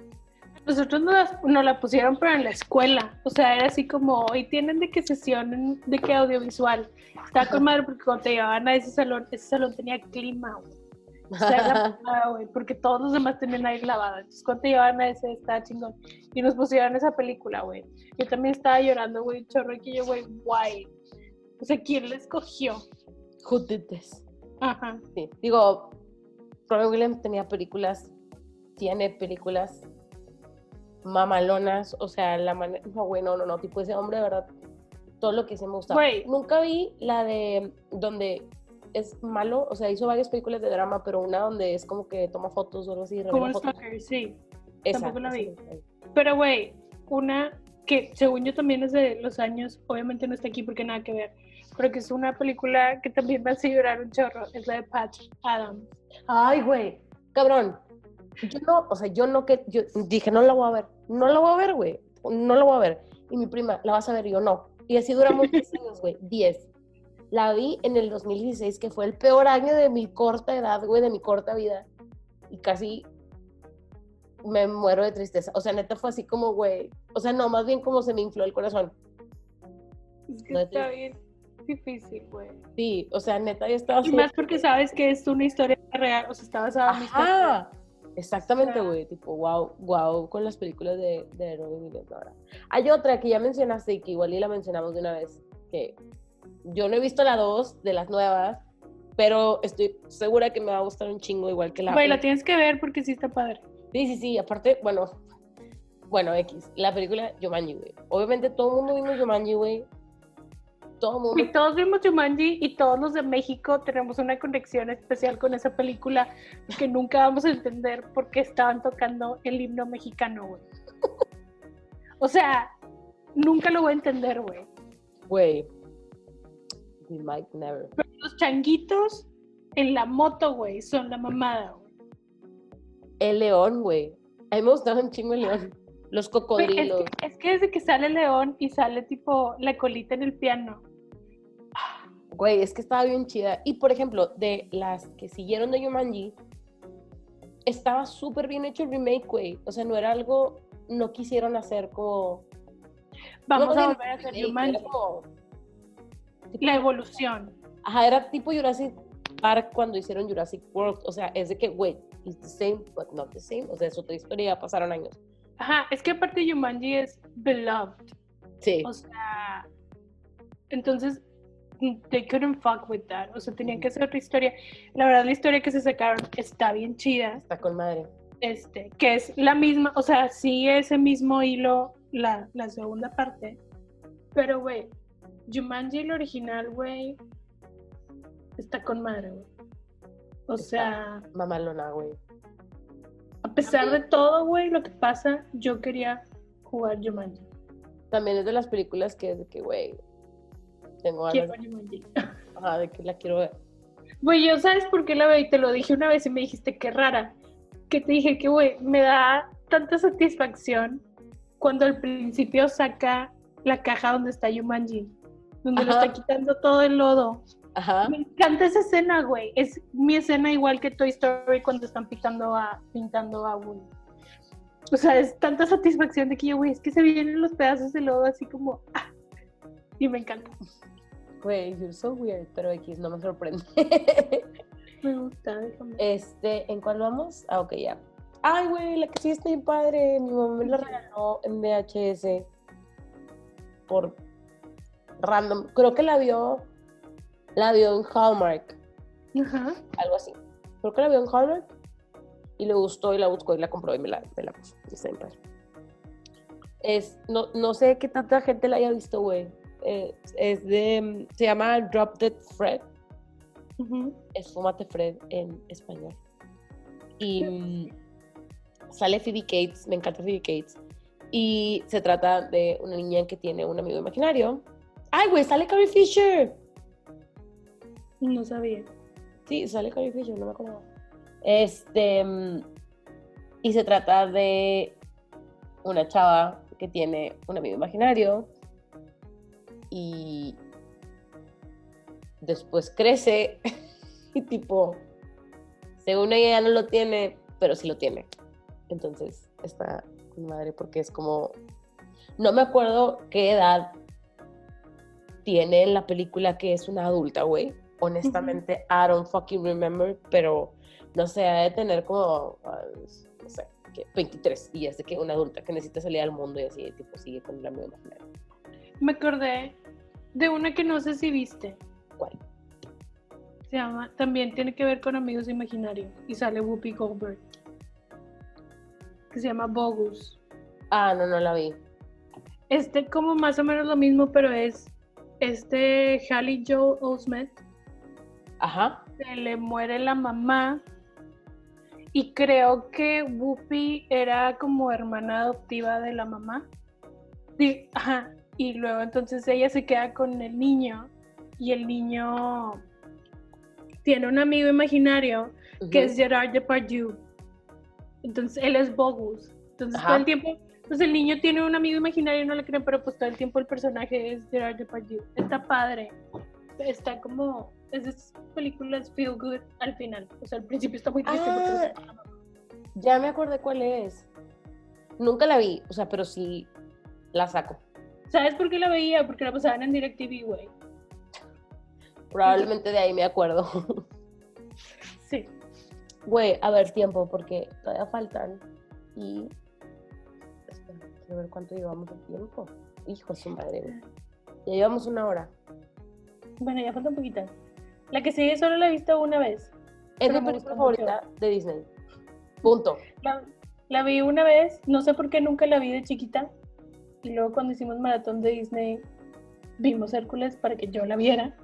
Nosotros nos, la pusieron pero en la escuela, o sea, era así como, hoy tienen de qué sesión de qué audiovisual. Estaba con madre porque cuando te llevaban a ese salón, ese salón tenía clima, güey. O sea, [LAUGHS] güey, porque todos los demás tenían aire lavado. Entonces, cuando te llevaban a ese, estaba chingón. Y nos pusieron esa película, güey. Yo también estaba llorando, güey, chorro, y que yo, güey, guay. O sea, ¿quién la escogió? Who did this? Ajá. Sí, digo, Robin Williams tenía películas, tiene películas mamalonas, o sea, la manera, no, güey, no, no, no, tipo ese hombre, de verdad, todo lo que se me gusta. Güey. Nunca vi la de donde es malo, o sea, hizo varias películas de drama, pero una donde es como que toma fotos o algo así, Como. Stalker, sí. Esa, tampoco la vi. Pero, güey, una que según yo también es de los años, obviamente no está aquí porque nada que ver, pero que es una película que también me hace llorar un chorro, es la de Patch Adams. Ay, güey, cabrón. Yo no, o sea, yo no que, yo dije, no la voy a ver, no la voy a ver, güey, no la voy a ver. Y mi prima, ¿la vas a ver? Y yo, no. Y así duramos 10 [LAUGHS] años, güey, 10. La vi en el 2016, que fue el peor año de mi corta edad, güey, de mi corta vida. Y casi me muero de tristeza. O sea, neta fue así como, güey, o sea, no, más bien como se me infló el corazón. Es que No, está bien difícil, güey. Sí, o sea, neta, yo estaba Y más porque sabes que es una historia real, o sea, está basada en historia. Exactamente, sea- güey. Tipo, wow, wow, con las películas de, de Robin Williams ahora. Hay otra que ya mencionaste y que igual y la mencionamos de una vez, que yo no he visto la 2 de las nuevas, pero estoy segura que me va a gustar un chingo igual que la Güey, la tienes que ver porque sí está padre. Sí, sí, sí. Aparte, bueno, bueno, X, la película Jumanji, güey. Obviamente todo el mundo vimos Jumanji, güey. Todo el mundo. Y todos vimos Jumanji y todos los de México tenemos una conexión especial con esa película que nunca vamos a entender por qué estaban tocando el himno mexicano, güey. O sea, nunca lo voy a entender, güey. Güey. We might never. Pero los changuitos en la moto, güey, son la mamada, güey. El león, güey. A mí me gustaba un chingo el león. Los Güey, Es cocodrilos. que, es que desde que sale León y sale tipo la colita en el piano. Güey, es que estaba bien chida. Y por ejemplo, de las que siguieron de Jumanji, estaba súper bien hecho el remake, güey. O sea, no era algo, no quisieron hacer como. Vamos no a volver a hacer como- La evolución. Ajá, era tipo Jurassic Park cuando hicieron Jurassic World. O sea, es de que, güey, it's the same, but not the same. O sea, es otra historia, ya pasaron años. Ajá, es que aparte Jumanji es beloved. Sí. O sea, entonces they couldn't fuck with that. O sea, tenían que hacer otra historia. La verdad, la historia que se sacaron está bien chida. Está con madre. Este, que es la misma, o sea, sí ese mismo hilo, la, la segunda parte. Pero, güey, Jumanji, el original, güey, está con madre, güey. O Está sea, Mamalona, güey. a pesar de todo, güey, lo que pasa, yo quería jugar Jumanji. También es de las películas que es de que, güey, tengo ganas Jumanji. ajá, de que la quiero ver. Güey, yo sabes por qué la veo y te lo dije una vez y me dijiste qué rara. Que te dije que, güey, me da tanta satisfacción cuando al principio saca la caja donde está Jumanji, donde lo está quitando todo el lodo. Ajá. Me encanta esa escena, güey. Es mi escena igual que Toy Story cuando están pintando a, pintando a Woody. O sea, es tanta satisfacción de que yo, güey, es que se vienen los pedazos de lodo así como... ah, y me encanta. Güey, you're so weird, pero X no me sorprende. [LAUGHS] Me gusta, déjame. este, ¿en cuál vamos? Ah, ok, ya. Ay, güey, la que sí está bien padre. Mi mamá me la regaló en VHS por random. Creo que la vio, la vio en Hallmark, Ajá. algo así. Creo que la vio en Hallmark y le gustó y la buscó y la compró y me la, me la puso. Y está bien padre. Es, no, no sé qué tanta gente la haya visto, güey. Eh, es de, se llama Drop Dead Fred. Es Fúmate Fred en español. Y mm, sale Phoebe Cates, me encanta Phoebe Cates. Y se trata de una niña que tiene un amigo imaginario. ¡Ay, güey! ¡Sale Carrie Fisher! No sabía. Sí, sale Carrie Fisher, no me acuerdo. Este. mm, Y se trata de una chava que tiene un amigo imaginario. Y después crece. [LAUGHS] Y tipo. Según ella ya no lo tiene, pero sí lo tiene. Entonces está con madre porque es como. No me acuerdo qué edad tiene en la película que es una adulta, güey. Honestamente, I don't fucking remember, pero no sé, ha de tener como, ah, no sé, que 23 y es de que una adulta que necesita salir al mundo y así, tipo, sigue con el amigo imaginario. Me acordé de una que no sé si viste. ¿Cuál? Se llama, también tiene que ver con amigos imaginarios y sale Whoopi Goldberg. Que se llama Bogus. Ah, no, no la vi. Este como más o menos lo mismo, pero es este Hallie Joe Osment. Ajá. Se le muere la mamá. Y creo que Whoopi era como hermana adoptiva de la mamá. Sí, ajá. Y luego entonces ella se queda con el niño. Y el niño tiene un amigo imaginario que es Gerard Depardieu. Entonces él es Bogus. Entonces Ajá. todo el tiempo, pues el niño tiene un amigo imaginario, no le creen, pero pues todo el tiempo el personaje es Gerard Depardieu. Está padre. Está como, es de esas películas feel good al final. O sea, al principio está muy triste Ah. Ya me acordé cuál es. Nunca la vi, o sea, pero sí la saco. ¿Sabes por qué la veía? Porque la pasaban en DirecTV, güey. Probablemente de ahí me acuerdo. Sí. Güey, a ver, tiempo, porque todavía faltan. Y. Espera, quiero ver cuánto llevamos de tiempo. Hijo de su madre, güey. Ya llevamos una hora. Bueno, ya falta un poquito. La que sigue solo la he visto una vez. Es mi película favorita de Disney. Punto. La, la vi una vez, no sé por qué nunca la vi de chiquita. Y luego cuando hicimos maratón de Disney, vimos Hércules para que yo la viera.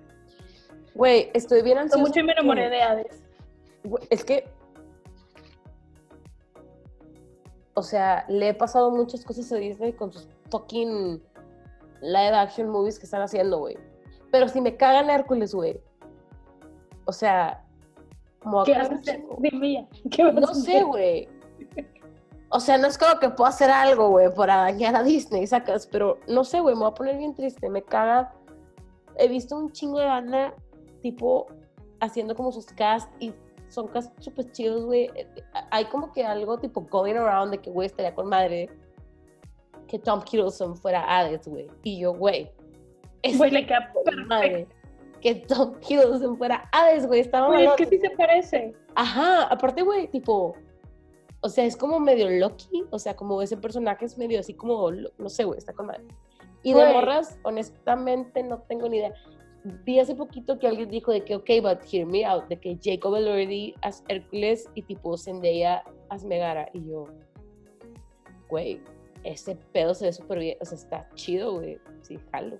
Güey, estoy bien ansiosa. mucho y me enamoré de Hades. Es que. O sea, le he pasado muchas cosas a Disney con sus fucking live action movies que están haciendo, güey. Pero si me cagan Hércules, güey. O sea, como ¿Qué vas a hacer? Dime ya. ¿Qué vas a No hacer? sé, güey. O sea, no es como que puedo hacer algo, güey, para dañar a Disney, sacas, pero no sé, güey, me voy a poner bien triste, me caga. He visto un chingo de banda, tipo, haciendo como sus cast y son cast súper chidos, güey. Eh, eh, Hay como que algo tipo going around de que, güey, estaría con madre que Tom Hiddleston fuera Hades, güey. Y yo, güey. es Güey, le queda madre que Tom Hiddleston fuera Hades, güey. Estaba Güey, es que sí se parece. Ajá, aparte, güey, tipo, o sea, es como medio Loki, o sea, como ese personaje es medio así como, no sé, güey, está con madre. Y de morras, honestamente, no tengo ni idea. Vi hace poquito que alguien dijo de que, ok, but hear me out, de que Jacob Elordi as Hércules y tipo Zendaya as Megara. Y yo, güey, ese pedo se ve súper bien. O sea, está chido, güey. Sí, jalo.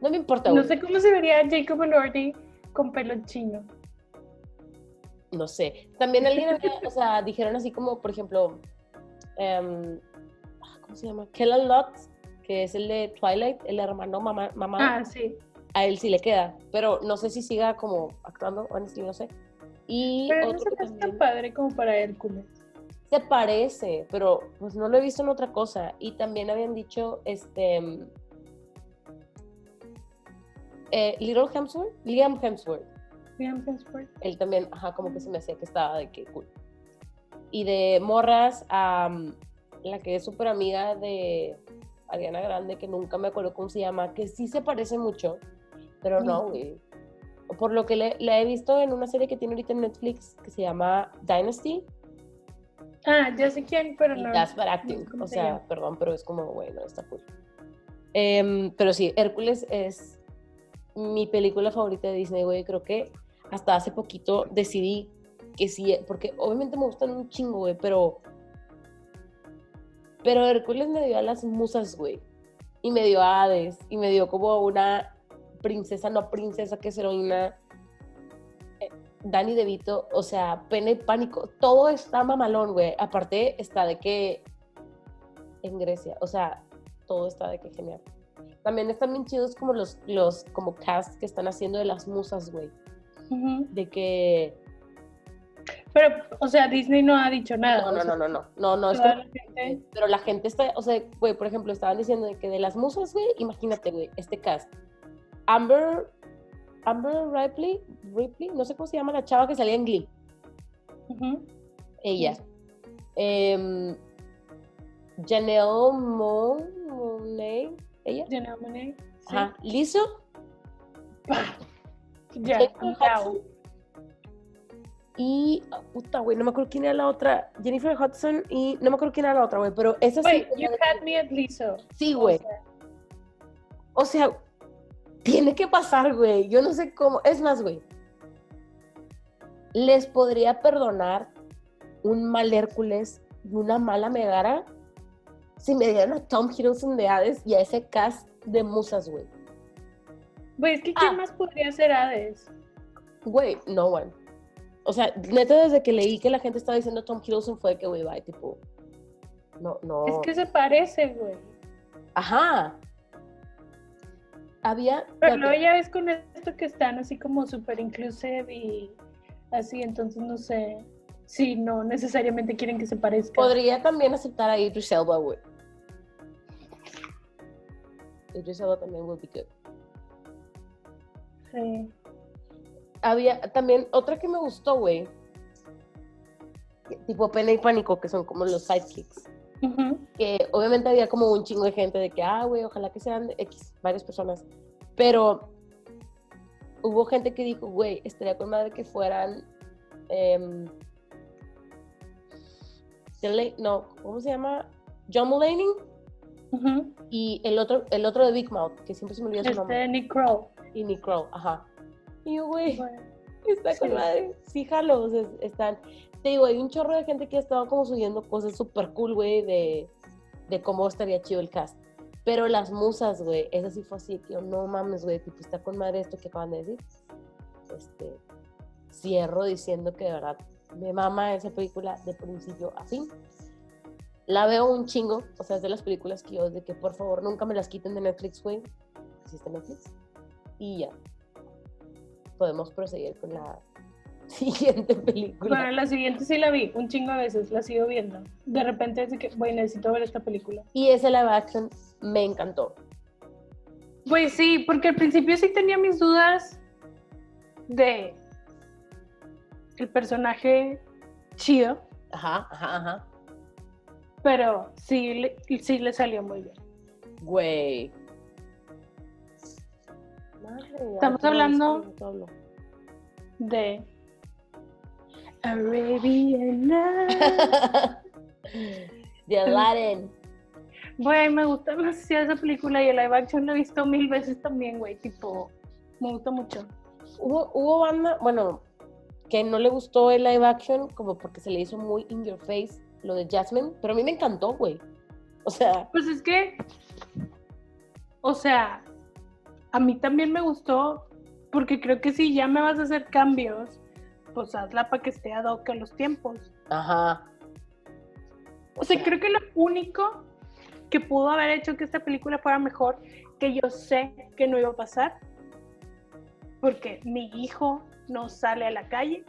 No me importa, No güey. sé cómo se vería Jacob Elordi con pelo chino. No sé. También [LAUGHS] alguien, había- o sea, dijeron así como, por ejemplo, em, ah, ¿cómo se llama? Kellan Lutz, que es el de Twilight, el hermano mamá, mamá Ah, sí. a él sí le queda, pero no sé si siga como actuando, honestly, no sé. Y Pero no se que me hace tan padre como para Hércules. se parece, pero pues no lo he visto en otra cosa. Y también habían dicho, este, mm, eh, Little Hemsworth, Liam Hemsworth, Él también, ajá, como que se me hacía que estaba de que cool. Y de morras, am, la que es súper amiga de Ariana Grande, que nunca me acuerdo cómo se llama, que sí se parece mucho, pero no, güey. Por lo que le, la he visto en una serie que tiene ahorita en Netflix que se llama Dynasty, Ah, ya sé quién, pero y no. that's bad acting. o se sea, perdón, pero es como, bueno, está cool. Em, pero sí, Hércules es mi película favorita de Disney, güey. Creo que hasta hace poquito decidí que sí, porque obviamente me gustan un chingo, güey, pero. Pero Hércules me dio a las musas, güey. Y me dio a Hades. Y me dio como una princesa, no princesa, que es heroína. Eh, Danny DeVito, o sea, pena y pánico. Todo está mamalón, güey. Aparte está de que. En Grecia, o sea, todo está de que genial. También están bien chidos como los, los como cast que están haciendo de las musas, güey. De que. Pero, o sea, Disney no ha dicho nada. No, o no, sea, no, no, no. No, no, es toda como- la gente- Pero la gente está, o sea, güey, por ejemplo, estaban diciendo de que de las musas, güey, imagínate, güey, este cast. Amber, Amber Ripley, Ripley, no sé cómo se llama la chava que salía en Glee. Ella. Em, Janelle Mo- Monáe, ella. Janelle Monáe, sí. Ajá. Lizzo. [LAUGHS] Ya. Hudson. Y, ah, puta, güey, no me acuerdo quién era la otra. Jennifer Hudson y no me acuerdo quién era la otra, güey, pero esa sí. Wait, la you had me at Lizzo. Sí, güey. O sea, tiene que pasar, güey. Yo no sé cómo. Es más, güey. Les podría perdonar un mal Hércules y una mala Megara si me dieran a Tom Hiddleston de Hades y a ese cast de musas, güey. Güey, es que ¿quién Ah. más podría ser Hades? Güey, no one. O sea, neta, desde que leí que la gente estaba diciendo Tom Hiddleston fue que, güey, bye, tipo. No, no. Es que se parece, güey. Ajá. Había. Pero luego ya ves con esto que están así como súper inclusive y así, entonces no sé si no necesariamente quieren que se parezca. Podría también aceptar a Idris Elba, güey. Idris Elba también would be good. Sí. Había también otra que me gustó, güey. Tipo Pena y Pánico, que son como los sidekicks. Que obviamente había como un chingo de gente de que, ah, güey, ojalá que sean X, varias personas. Pero hubo gente que dijo, güey, estaría con madre que fueran. em, no, ¿cómo se llama? John Mulaney y el otro, el otro de Big Mouth, que siempre se me olvida su nombre. Este Nick Kroll. Y Nick Kroll, ajá. Y yo, güey, Bueno, [LAUGHS] está con sí. madre. Sí, jalo, o sea, están. Te digo, hay un chorro de gente que ha estado como subiendo cosas súper cool, güey, de, de cómo estaría chido el cast. Pero las musas, güey, esa sí fue así, yo, no mames, güey, tipo, está con madre esto que acaban de decir. Este, cierro diciendo que de verdad me mama esa película de principio a fin. La veo un chingo, o sea, es de las películas que yo, de que por favor nunca me las quiten de Netflix, güey. Existe Netflix. Y ya. Podemos proseguir con la [LAUGHS] siguiente película. Bueno, la siguiente sí la vi, un chingo de veces, la sigo viendo. De repente es que, güey, necesito ver esta película. Y ese live action me encantó. Pues sí, porque al principio sí tenía mis dudas de el personaje chido, Ajá, ajá, ajá. pero sí, le- sí le salió muy bien. Güey. Estamos hablando- De Arabian. [LAUGHS] De Aladdin. Güey, me gusta demasiado esa película y el live action la he visto mil veces también, güey. Tipo, me gusta mucho. Hubo, hubo banda, bueno, que no le gustó el live action como porque se le hizo muy in your face lo de Jasmine, pero a mí me encantó, güey. O sea, Pues es que, o sea, a mí también me gustó, porque creo que si ya me vas a hacer cambios, pues hazla para que esté ad hoc a los tiempos. ajá. O sea, creo que lo único que pudo haber hecho que esta película fuera mejor, que yo sé que no iba a pasar, porque mi hijo no sale a la calle,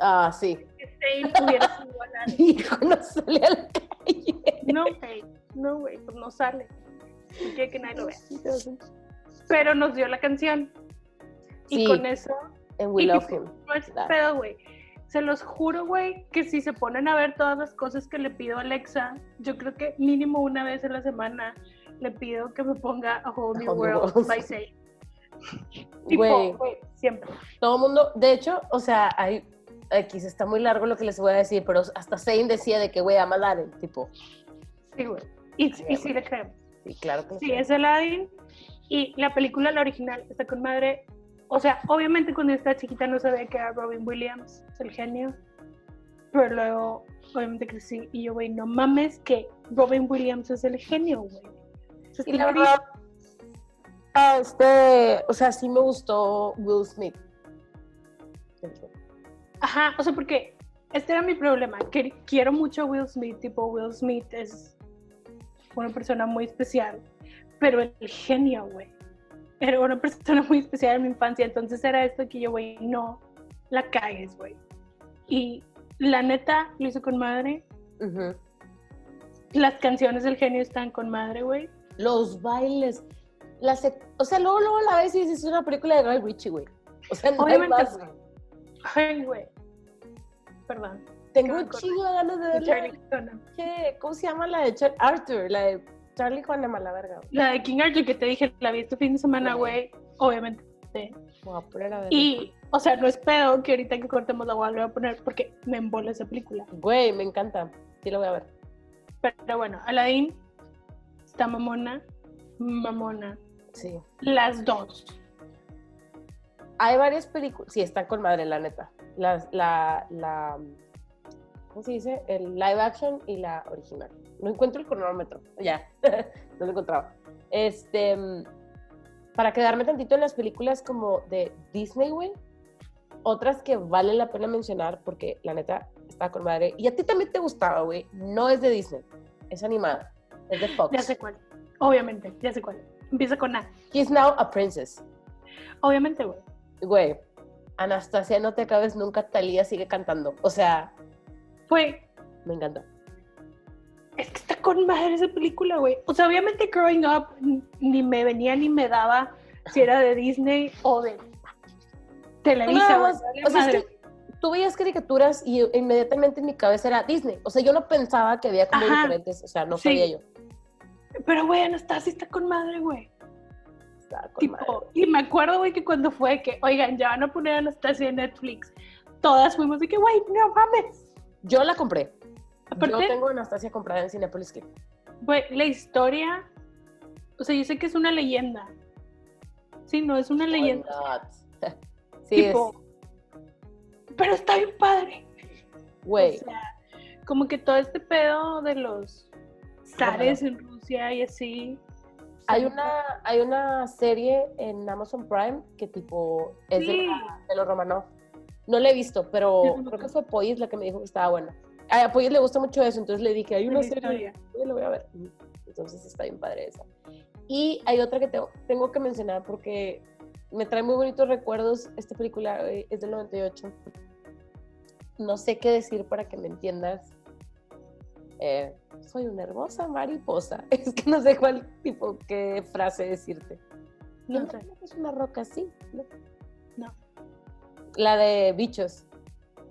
Ah, sí. que Zane hubiera sido a nadie. Mi hijo no sale a la calle. No, güey, no, güey, pues no sale. No quiere que nadie lo vea. Pero nos dio la canción. Sí. Y con eso, And we love him. pedo, güey. Se los juro, güey, que si se ponen a ver todas las cosas que le pido a Alexa, yo creo que mínimo una vez a la semana le pido que me ponga A Whole New A Whole New World World. by Say. [LAUGHS] Tipo, Güey. siempre. Todo el mundo, de hecho, o sea, hay, aquí se está muy largo lo que les voy a decir, pero hasta Zane decía de que, güey, ama Aladdin, tipo, Sí, güey. Y, Sí, y sí le creemos. sí, claro que Sí, es Aladdin. Y la película, la original, está con madre. O sea, obviamente cuando yo estaba chiquita no sabía que era Robin Williams, el genio. Pero luego, obviamente crecí y yo, güey, no mames que Robin Williams es el genio, güey. Y la verdad, este, o sea, sí me gustó Will Smith. Ajá, o sea, porque este era mi problema. Que quiero mucho a Will Smith, tipo Will Smith es una persona muy especial, pero el genio, güey, era una persona muy especial en mi infancia, entonces era esto que yo, güey, no la cagues, güey. Y la neta lo hizo con madre. Las canciones del genio están con madre, güey. Los bailes, la sec- o sea, luego, luego la ves y dices, es una película de Guy Ritchie, güey. O sea, no hay Obviamente, más, güey. güey. Ay, güey. Perdón. Tengo un chingo de ganas de verla. ¿Cómo se llama la de Char- Arthur? La de Charlie Juan de Malaverga. La de King Arthur que te dije, la vi este fin de semana, güey. Obviamente. Voy a poner a ver. Y, o sea, no es pedo que ahorita que cortemos la voy a poner porque me embola esa película. Güey, me encanta. Sí, lo voy a ver. Pero bueno, Aladdin está mamona, mamona. Sí. Las dos. Hay varias películas. Sí, están con madre, la neta. Las, la, la. ¿Cómo se dice? El live action y la original. No encuentro el cronómetro. [LAUGHS] Ya. no lo encontraba. Este. Para quedarme tantito en las películas como de Disney, güey. Otras que vale la pena mencionar porque la neta está con madre. Y a ti también te gustaba, güey. No es de Disney. Es animada. Es de Fox. Ya sé cuál. Obviamente, ya sé cuál. Empieza con A. He's now a princess. Obviamente, güey. Güey. Anastasia, no te acabes nunca. Talía sigue cantando. O sea, Fue. me encanta. Es que está con madre esa película, güey. O sea, obviamente Growing Up ni me venía ni me daba si era de Disney o de Televisa, o sea, es que tú veías caricaturas y inmediatamente en mi cabeza era Disney. O sea, yo no pensaba que había como Ajá. diferentes, o sea, no Sí. sabía yo. Pero, güey, Anastasia está con madre, güey. Estaba con Tipo, madre. y me acuerdo, güey, que cuando fue que, oigan, ya van a poner a Anastasia en Netflix, todas fuimos de que, güey, no mames. Yo la compré. Aparte, Yo tengo Anastasia comprada en Cinepolis Clip. güey, la historia, o sea, yo sé que es una leyenda. Sí, no, es una leyenda. Why [LAUGHS] sí, tipo, pero está bien padre. es, güey. O sea, como que todo este pedo de los zares en Rusia y así. Hay una, hay una serie en Amazon Prime que tipo es de, Sí. de los Romanov. No la he visto, pero creo que fue Poyes la que me dijo que estaba buena. A Poyes le gusta mucho eso, entonces le dije, hay una serie, historia. yo la voy a ver. Entonces está bien padre esa. Y hay otra que tengo, tengo que mencionar porque me trae muy bonitos recuerdos. Esta película eh, es del 98. No sé qué decir para que me entiendas. Eh, soy una hermosa mariposa. [LAUGHS] Es que no sé cuál tipo, qué frase decirte. No ¿No. Es una roca así. La de bichos.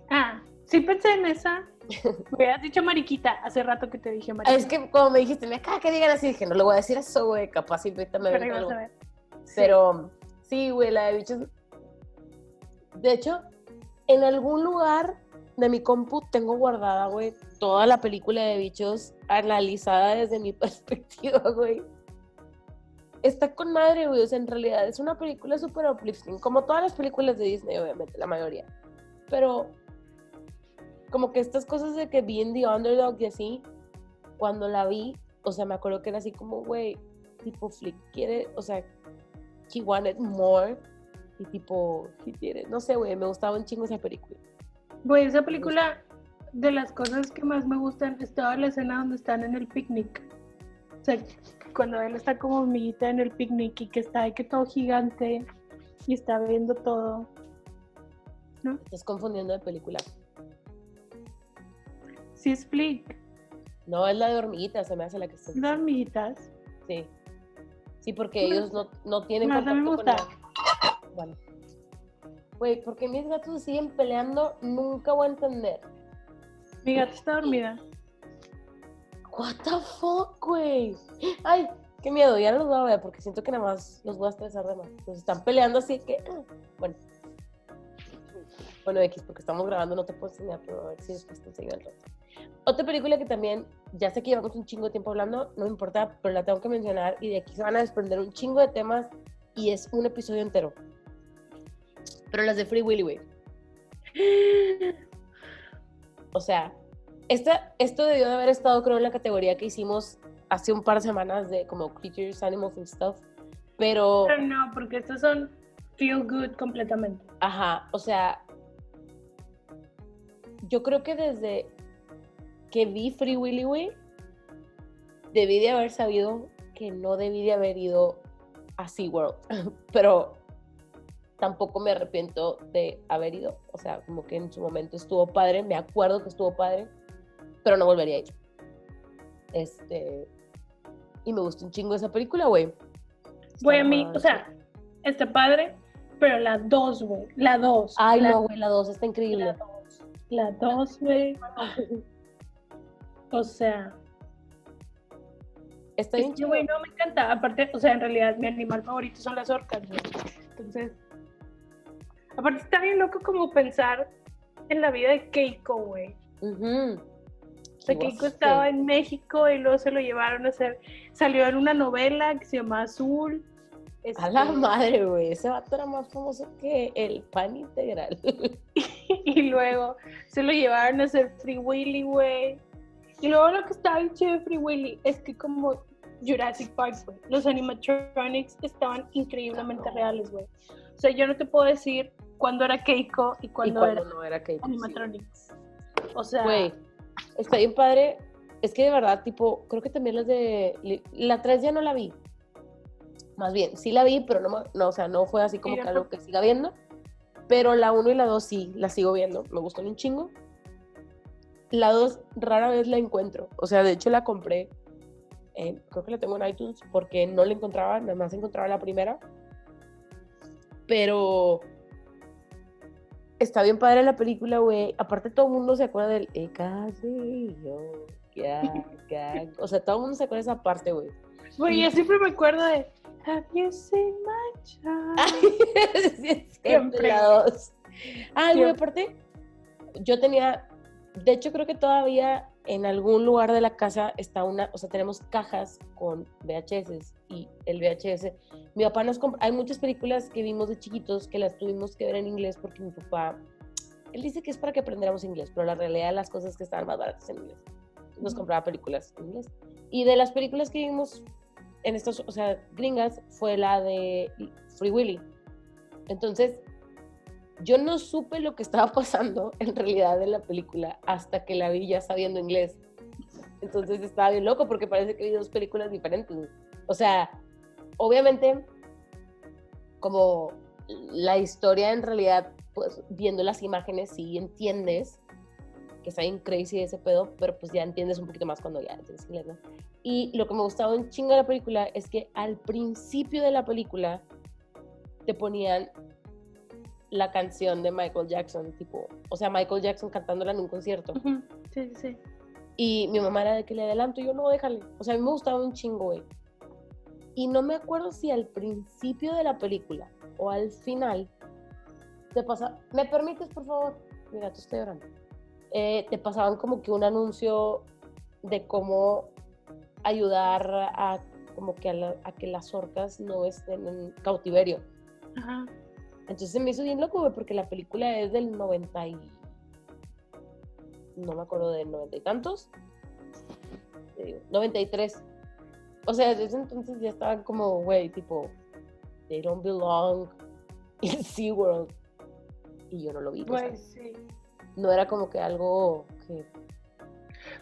Ah, sí pensé en esa. Me hubieras dicho mariquita hace rato que te dije mariquita. Es que como me dijiste, me caga que digan así, dije, no le voy a decir eso, güey, capaz y ahorita me pero algo. a ver. Pero sí, güey, la de bichos. De hecho, en algún lugar de mi compu tengo guardada, güey, toda la película de bichos analizada desde mi [LAUGHS] perspectiva, güey. Está con madre, güey. O sea, en realidad es una película súper uplifting, como todas las películas de Disney, obviamente, la mayoría. pero como que estas cosas de que bien the underdog y así, cuando la vi, o sea, me acuerdo que era así como, güey, tipo Flick quiere, o sea, he wanted more y tipo, he quiere, no sé, güey, me gustaba un chingo esa película. Güey, esa película, de las cosas que más me gustan, estaba la escena donde están en el picnic. Sea, cuando él está como hormiguita en el picnic y que está ahí que todo gigante y está viendo todo. ¿No? Estás confundiendo de película. Sí, es Flick. No, es la de hormiguitas, se me hace la que está. ¿De hormiguitas? Sí. Sí, porque ellos no, no tienen me contacto con gusta. la- Bueno. Güey, porque mis gatos siguen peleando, nunca voy a entender. Mi gata está dormida. What the fuck, güey. Ay, qué miedo, ya no los voy a ver porque siento que nada más los voy a estresar de más. Nos están peleando así que. [CLEARS THROAT] Bueno. Bueno, X, porque estamos grabando, no te puedo enseñar, pero a ver si después te enseño el rato. Otra película que también, ya sé que llevamos un chingo de tiempo hablando, no me importa, pero la tengo que mencionar y de aquí se van a desprender un chingo de temas y es un episodio entero. Pero las de Free Willy, güey. [GASPS] O sea, esta, esto debió de haber estado, creo, en la categoría que hicimos hace un par de semanas de como creatures, animals and stuff. Pero, Pero no, porque estos son feel good completamente. ajá, o sea, yo creo que desde que vi Free Willy, güey, debí de haber sabido que no debí de haber ido a SeaWorld. [LAUGHS] Pero tampoco me arrepiento de haber ido. O sea, como que en su momento estuvo padre, me acuerdo que estuvo padre, pero no volvería a ir. Este. Y me gustó un chingo esa película, güey. Güey, a mí, o sea, está padre, pero la 2, güey. La 2. Ay, la, no, güey, la 2 está La increíble. 2. La 2, güey. O sea, Está es bien güey, no me encanta. Aparte, o sea, en realidad mi animal favorito son las orcas, güey. Entonces, aparte está bien loco como pensar en la vida de Keiko, güey. O Keiko was estaba en México y luego se lo llevaron a hacer, salió en una novela que se llama Azul. A la este, madre, güey. Ese vato era más famoso que el pan integral. [LAUGHS] Y luego se lo llevaron a hacer Free Willy, güey. Y luego lo que estaba bien chido de Free Willy es que como Jurassic Park, güey, los animatronics estaban increíblemente reales, güey. O sea, yo no te puedo decir cuándo era Keiko y y cuándo era no era Kate. animatronics. O sea, Güey, está bien padre. Es que de verdad, tipo, creo que también las de. La 3 ya no la vi. Más bien, sí la vi, pero no, no o sea, no fue así como Sí, que algo que siga viendo. Pero la 1 y la 2 sí, la sigo viendo. Me gustan un chingo. La 2 rara vez la encuentro. O sea, de hecho la compré. en- creo que la tengo en iTunes porque no la encontraba, nada más encontraba la primera. Pero está bien padre la película, güey. Aparte todo el mundo se acuerda del "Eh, casi yo, ya, ya". O sea, todo el mundo se acuerda de esa parte, güey. güey, yo siempre me acuerdo de Have you seen my child? Siempre. la dos. Ay, güey, aparte, yo tenía, de hecho creo que todavía en algún lugar de la casa está una, o sea, tenemos cajas con VHS y el VHS. Mi papá nos compra, hay muchas películas que vimos de chiquitos que las tuvimos que ver en inglés porque mi papá, él dice que es para que aprendiéramos inglés, pero la realidad de las cosas que estaban más baratas en inglés. Nos compraba películas en inglés. Y de las películas que vimos en estas, o sea, gringas, fue la de Free Willy. Entonces, yo no supe lo que estaba [LAUGHS] pasando en realidad en la película hasta que la vi ya sabiendo inglés. Entonces estaba bien loco porque parece que vi dos películas diferentes. O sea, obviamente, como la historia en realidad, pues viendo las imágenes sí entiendes que está bien crazy ese pedo, pero pues ya entiendes un poquito más cuando ya entiendes inglés, ¿no? Y lo que me gustaba un chingo de la película es que al principio de la película te ponían la canción de Michael Jackson, tipo, o sea, Michael Jackson cantándola en un concierto. Sí, sí, sí. Y mi mamá era de que le adelanto, y yo no, déjale. O sea, a mí me gustaba un chingo, güey. Y no me acuerdo si al principio de la película o al final te pasa. ¿Me permites, por favor? Mira, tú estoy llorando. Eh, te pasaban como que un anuncio de cómo ayudar a como que a, la- a que las orcas no estén en cautiverio. Ajá. Entonces se me hizo bien loco, güey, porque la película es del 90 y... No me acuerdo del 90 y tantos. Te digo, 93. O sea, desde entonces ya estaban como, güey, tipo, they don't belong [LAUGHS] in SeaWorld. Y yo no lo vi. o sea, Güey, sí. no era como que algo que...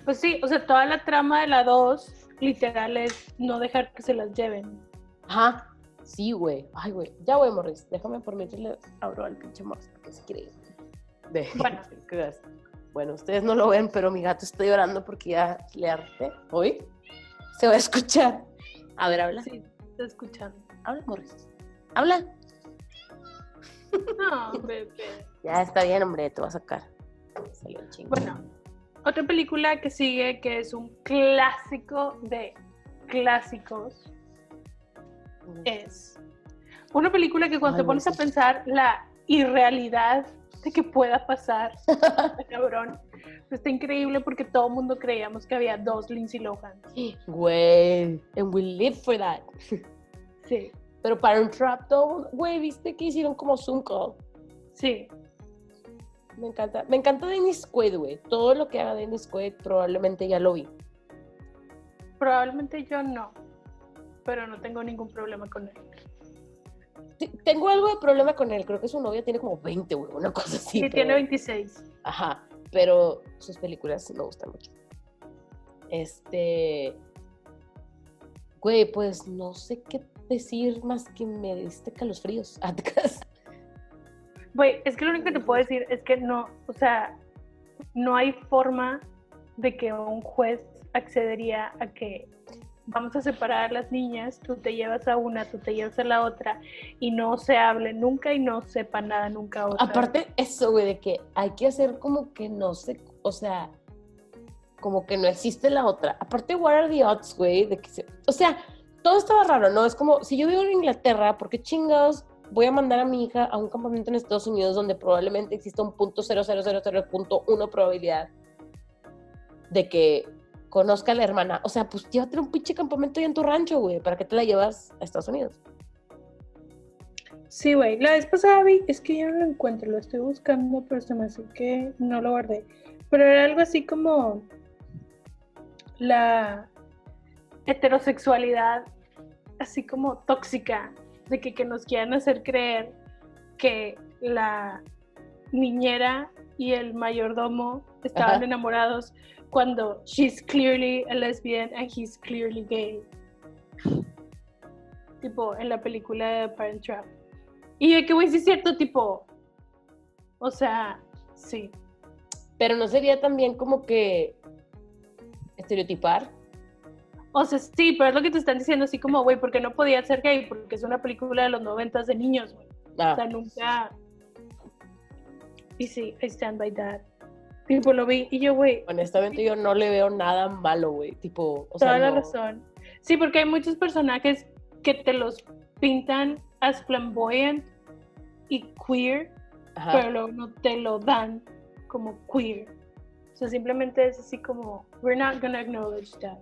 Pues sí, o sea, toda la trama de la 2, literal, es no dejar que se las lleven. Ajá, sí, güey. Ay, güey. Ya, güey, Morris. Déjame por mientras le abro al pinche Morris porque se quiere. De... [LAUGHS] Bueno. Ustedes no lo ven, pero mi gato está llorando porque ya le harté. ¿Hoy? Se va a escuchar. A ver, habla. Sí, estoy escuchando. Habla, Morris. Habla. No, [LAUGHS] bebé. Ya está bien, hombre, te voy a sacar. Salió el chingo. Bueno, otra película que sigue, que es un clásico de clásicos, es una película que cuando Ay, te pones a pensar la irrealidad de que pueda pasar, [LAUGHS] [LAUGHS] cabrón, está increíble porque todo el mundo creíamos que había dos Lindsay Lohan. Güey. And we live for that. [LAUGHS] Sí, Pero para un trap, todo, güey, viste que hicieron como Zoom call. sí. Me encanta. Me encanta Dennis Quaid, güey. Todo lo que haga Dennis Quaid probablemente ya lo vi. Probablemente yo no, pero no tengo ningún problema con él. T- Tengo algo de problema con él. Creo que su novia tiene como 20, güey. Una cosa así. Sí, pero- tiene 26. Ajá. Pero sus películas me gustan mucho. Este. Güey, pues no sé qué decir más que me diste calosfríos. [LAUGHS] Güey, es que lo único que te puedo decir es que no, o sea, no hay forma de que un juez accedería a que vamos a separar a las niñas, tú te llevas a una, tú te llevas a la otra y no se hable nunca y no sepa nada nunca otra. Aparte, eso, güey, de que hay que hacer como que no sé, o sea, como que no existe la otra. Aparte, what are the odds, güey? De que se- o sea, todo estaba raro, ¿no? Es como, si yo vivo en Inglaterra, ¿por qué chingados voy a mandar a mi hija a un campamento en Estados Unidos donde probablemente exista un punto uno probabilidad de que conozca a la hermana? O sea, pues llévate a un pinche campamento ahí en tu rancho, güey, ¿para qué te la llevas a Estados Unidos? Sí, güey, la vez pasada vi, es que yo no lo encuentro, lo estoy buscando, pero se me hace que no lo guardé. Pero era algo así como la heterosexualidad, así como tóxica, de que, que nos quieran hacer creer que la niñera y el mayordomo estaban Ajá. enamorados cuando she's clearly a lesbian and he's clearly gay. Tipo, en la película de Parent Trap. Y yo que güey, sí es cierto, tipo, o sea, sí. Pero no sería también como que estereotipar. O sea, sí, pero es lo que te están diciendo, así como, güey, porque no podía ser gay, porque es una película de los noventas de niños, güey. O Ah, sea, nunca. Y sí, I stand by that. Tipo, lo vi y yo, güey, honestamente yo no le veo nada malo, güey. Tipo, o sea, toda la no- razón. Sí, porque hay muchos personajes que te los pintan as flamboyant y queer, Ajá. pero luego no te lo dan como queer. O sea, simplemente es así como, we're not gonna acknowledge that.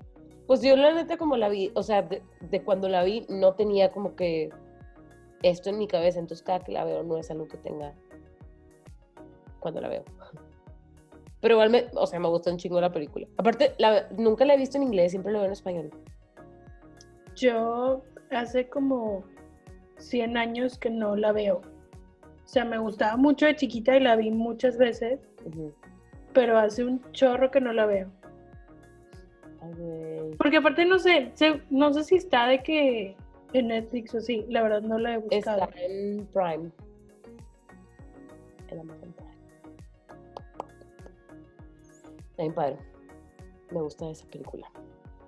Pues yo la neta como la vi, o sea, de, de cuando la vi no tenía como que esto en mi cabeza, entonces cada que la veo no es algo que tenga cuando la veo. Pero igual me, o sea, me gusta un chingo la película. Aparte, la- nunca la he visto en inglés, siempre la veo en español. Yo hace como 100 años que no la veo. O sea, me gustaba mucho de chiquita y la vi muchas veces, pero hace un chorro que no la veo. Ay. Porque aparte no sé, se- no sé si está de que en Netflix o sí, la verdad no la he buscado. Está en Prime. En Amazon Bien padre. Me gusta esa película.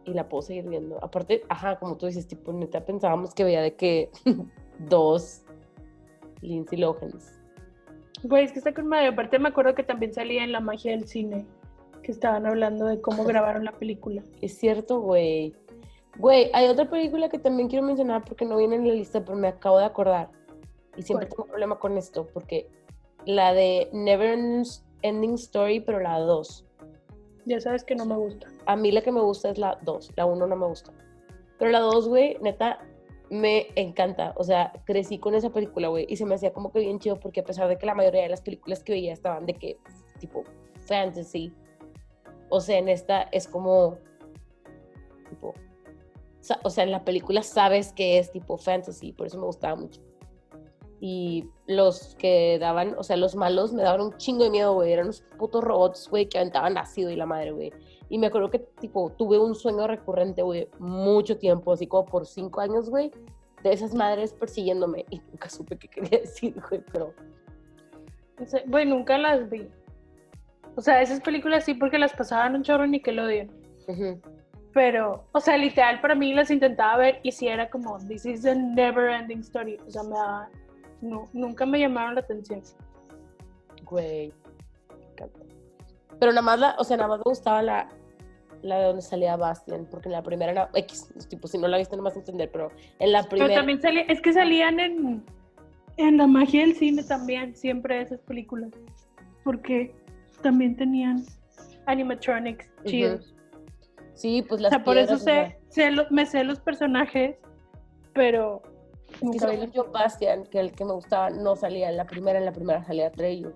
Y la puedo seguir viendo. Aparte, ajá, como tú dices, tipo, neta pensábamos que veía de que [LAUGHS] dos Lindsay Lohans. Güey, es que está con madre. Aparte me acuerdo que también salía en La magia del cine, que estaban hablando de cómo grabaron la película. Es cierto, güey. Güey, hay otra película que también quiero mencionar porque no viene en la lista, pero me acabo de acordar. Y siempre ¿Cuál? tengo problema con esto, porque la de Never Ending Story, pero la 2. Ya sabes que no me gusta. A mí la que me gusta es la 2, la 1 no me gusta. Pero la 2, güey, neta, me encanta. O sea, crecí con esa película, güey, y se me hacía como que bien chido porque a pesar de que la mayoría de las películas que veía estaban de que, tipo, fantasy, o sea, en esta es como, tipo, o sea, en la película sabes que es tipo fantasy, por eso me gustaba mucho. Y los que daban, o sea, los malos me daban un chingo de miedo, güey. Eran unos putos robots, güey, que aventaban ácido y la madre, güey. Y me acuerdo que, tipo, tuve un sueño recurrente, güey, mucho tiempo, así como por cinco años, güey, de esas madres persiguiéndome. Y nunca supe qué quería [LAUGHS] decir, güey, pero... No sé, Güey, nunca las vi. O sea, esas películas sí porque las pasaban un chorro en Nickelodeon. ujú. Pero, o sea, literal para mí las intentaba ver y sí era como, this is a never ending story. O sea, me daba, no, nunca me llamaron la atención. Güey. me encanta. Pero nada más, la, o sea, nada más me gustaba la, la de donde salía Bastian, porque en la primera era X, tipo, si no la viste no vas a entender, pero en la Pero primera... también salía, es que salían en, en la magia del cine también, siempre esas películas. Porque también tenían animatronics chidos. Sí, pues O las sea, por eso o sé, sé lo- me sé los personajes, pero Las yo, Bastian, que el que me gustaba, no salía en la primera, en la primera salía Treyu.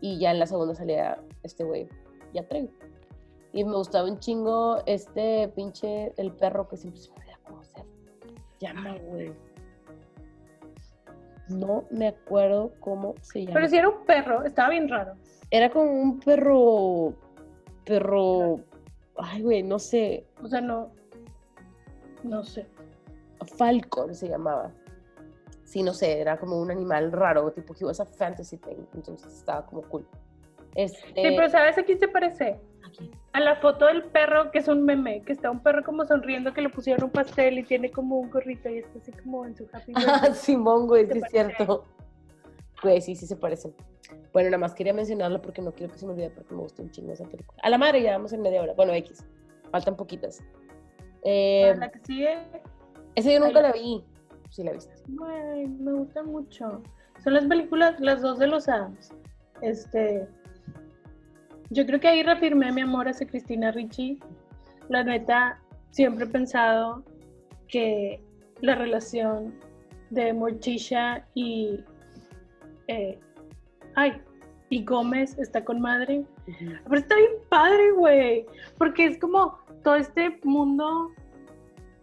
Y ya en la segunda salía este güey, ya Treyu. Y me gustaba un chingo este pinche, el perro que siempre se me olvida cómo se llama, güey. No me acuerdo cómo se llama. Pero si era un perro, estaba bien raro. Era como un perro, perro, ay, güey, no sé, O sea, no, no sé. Falcon se llamaba. Sí, no sé, era como un animal raro, tipo que was a fantasy thing, entonces estaba como cool. Este, Sí, pero ¿sabes a quién se parece? aquí. A la foto del perro, que es un meme, que está un perro como sonriendo, que le pusieron un pastel y tiene como un gorrito y está así como en su happy [LAUGHS] Ah. Simón, güey, sí es cierto. Güey, sí, sí se parecen. Bueno, nada más quería mencionarlo porque no quiero que se me olvide porque me gusta un chingo esa película. A la madre ya vamos en media hora. Bueno, X. Faltan poquitas. Eh, la que sigue, esa yo nunca Ay. la vi. Sí la viste. güey, me gusta mucho. Son las películas, las dos de los Adams. Este, yo creo que ahí reafirmé mi amor hacia Cristina Ricci. La neta, siempre he pensado que la relación de Morticia y eh, ay, y Gómez está con madre. Pero está bien padre, güey. Porque es como todo este mundo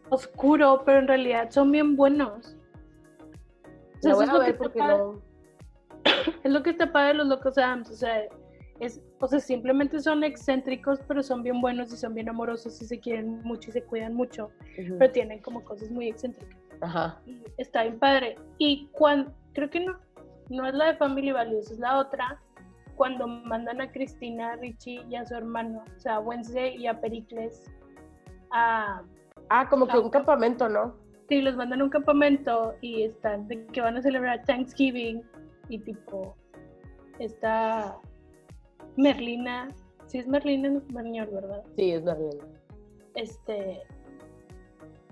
oscuro, pero en realidad son bien buenos. O sea, eso [COUGHS] es lo que no. Es lo que está padre de los locos Adams. O sea, es, o sea, simplemente son excéntricos, pero son bien buenos y son bien amorosos y se quieren mucho y se cuidan mucho. Pero tienen como cosas muy excéntricas. Ajá. Y está bien padre. Y cuando, creo que no, no es la de Family Values, es la otra, cuando mandan a Cristina, a Richie y a su hermano, o sea, a Wednesday y a Pericles, a, Ah, como que un campamento, ¿no? sí, los mandan a un campamento y están, de que van a celebrar Thanksgiving y tipo, está Merlina, sí es Merlina español, ¿verdad? Sí, es Berlín. este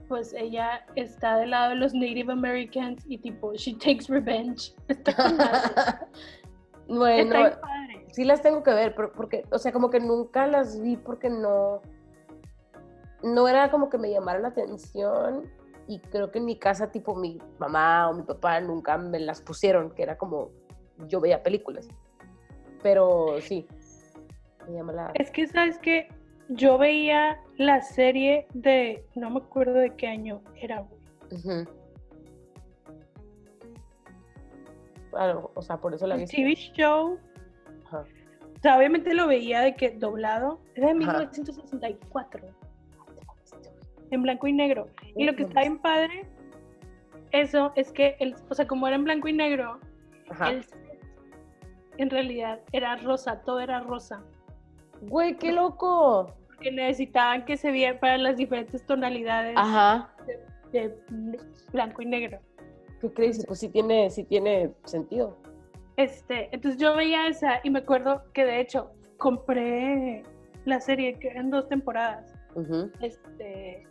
pues ella está del lado de los Native Americans y tipo she takes revenge está [LAUGHS] bueno, está padre sí las tengo que ver, pero porque, o sea, como que nunca las vi porque no, no era como que me llamara la atención y creo que en mi casa, tipo, mi mamá o mi papá nunca me las pusieron, que era como, yo veía películas, pero sí, me llama la... es que sabes que yo veía la serie de no me acuerdo de qué año era güey. Claro, o sea, por eso la vi. el TV show Ajá. o sea obviamente lo veía de que doblado era de Ajá. 1964 en blanco y negro y lo que está bien padre eso es que el, o sea como era en blanco y negro Ajá. el en realidad era rosa todo era rosa Güey, qué loco. porque necesitaban que se viera para las diferentes tonalidades Ajá. de blanco y negro. ¿Qué crees? Pues sí tiene, sí tiene sentido. Este, entonces yo veía esa y me acuerdo que de hecho compré la serie que eran dos temporadas. Este,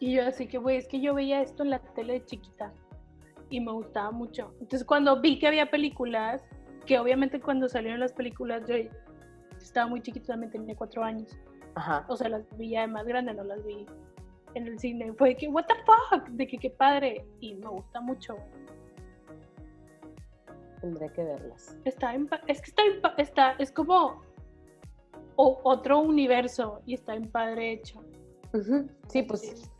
y yo así que, güey, es que yo veía esto en la tele de chiquita y me gustaba mucho. Entonces cuando vi que había películas, que obviamente cuando salieron las películas yo estaba muy chiquita, también tenía cuatro años. Ajá. o sea, las vi ya de más grande, no las vi en el cine. Fue de que, what the fuck, de que qué padre. Y me gusta mucho. Tendré que verlas. Está en, es que está, en está es como o- otro universo y está en padre hecho. Sí, pues.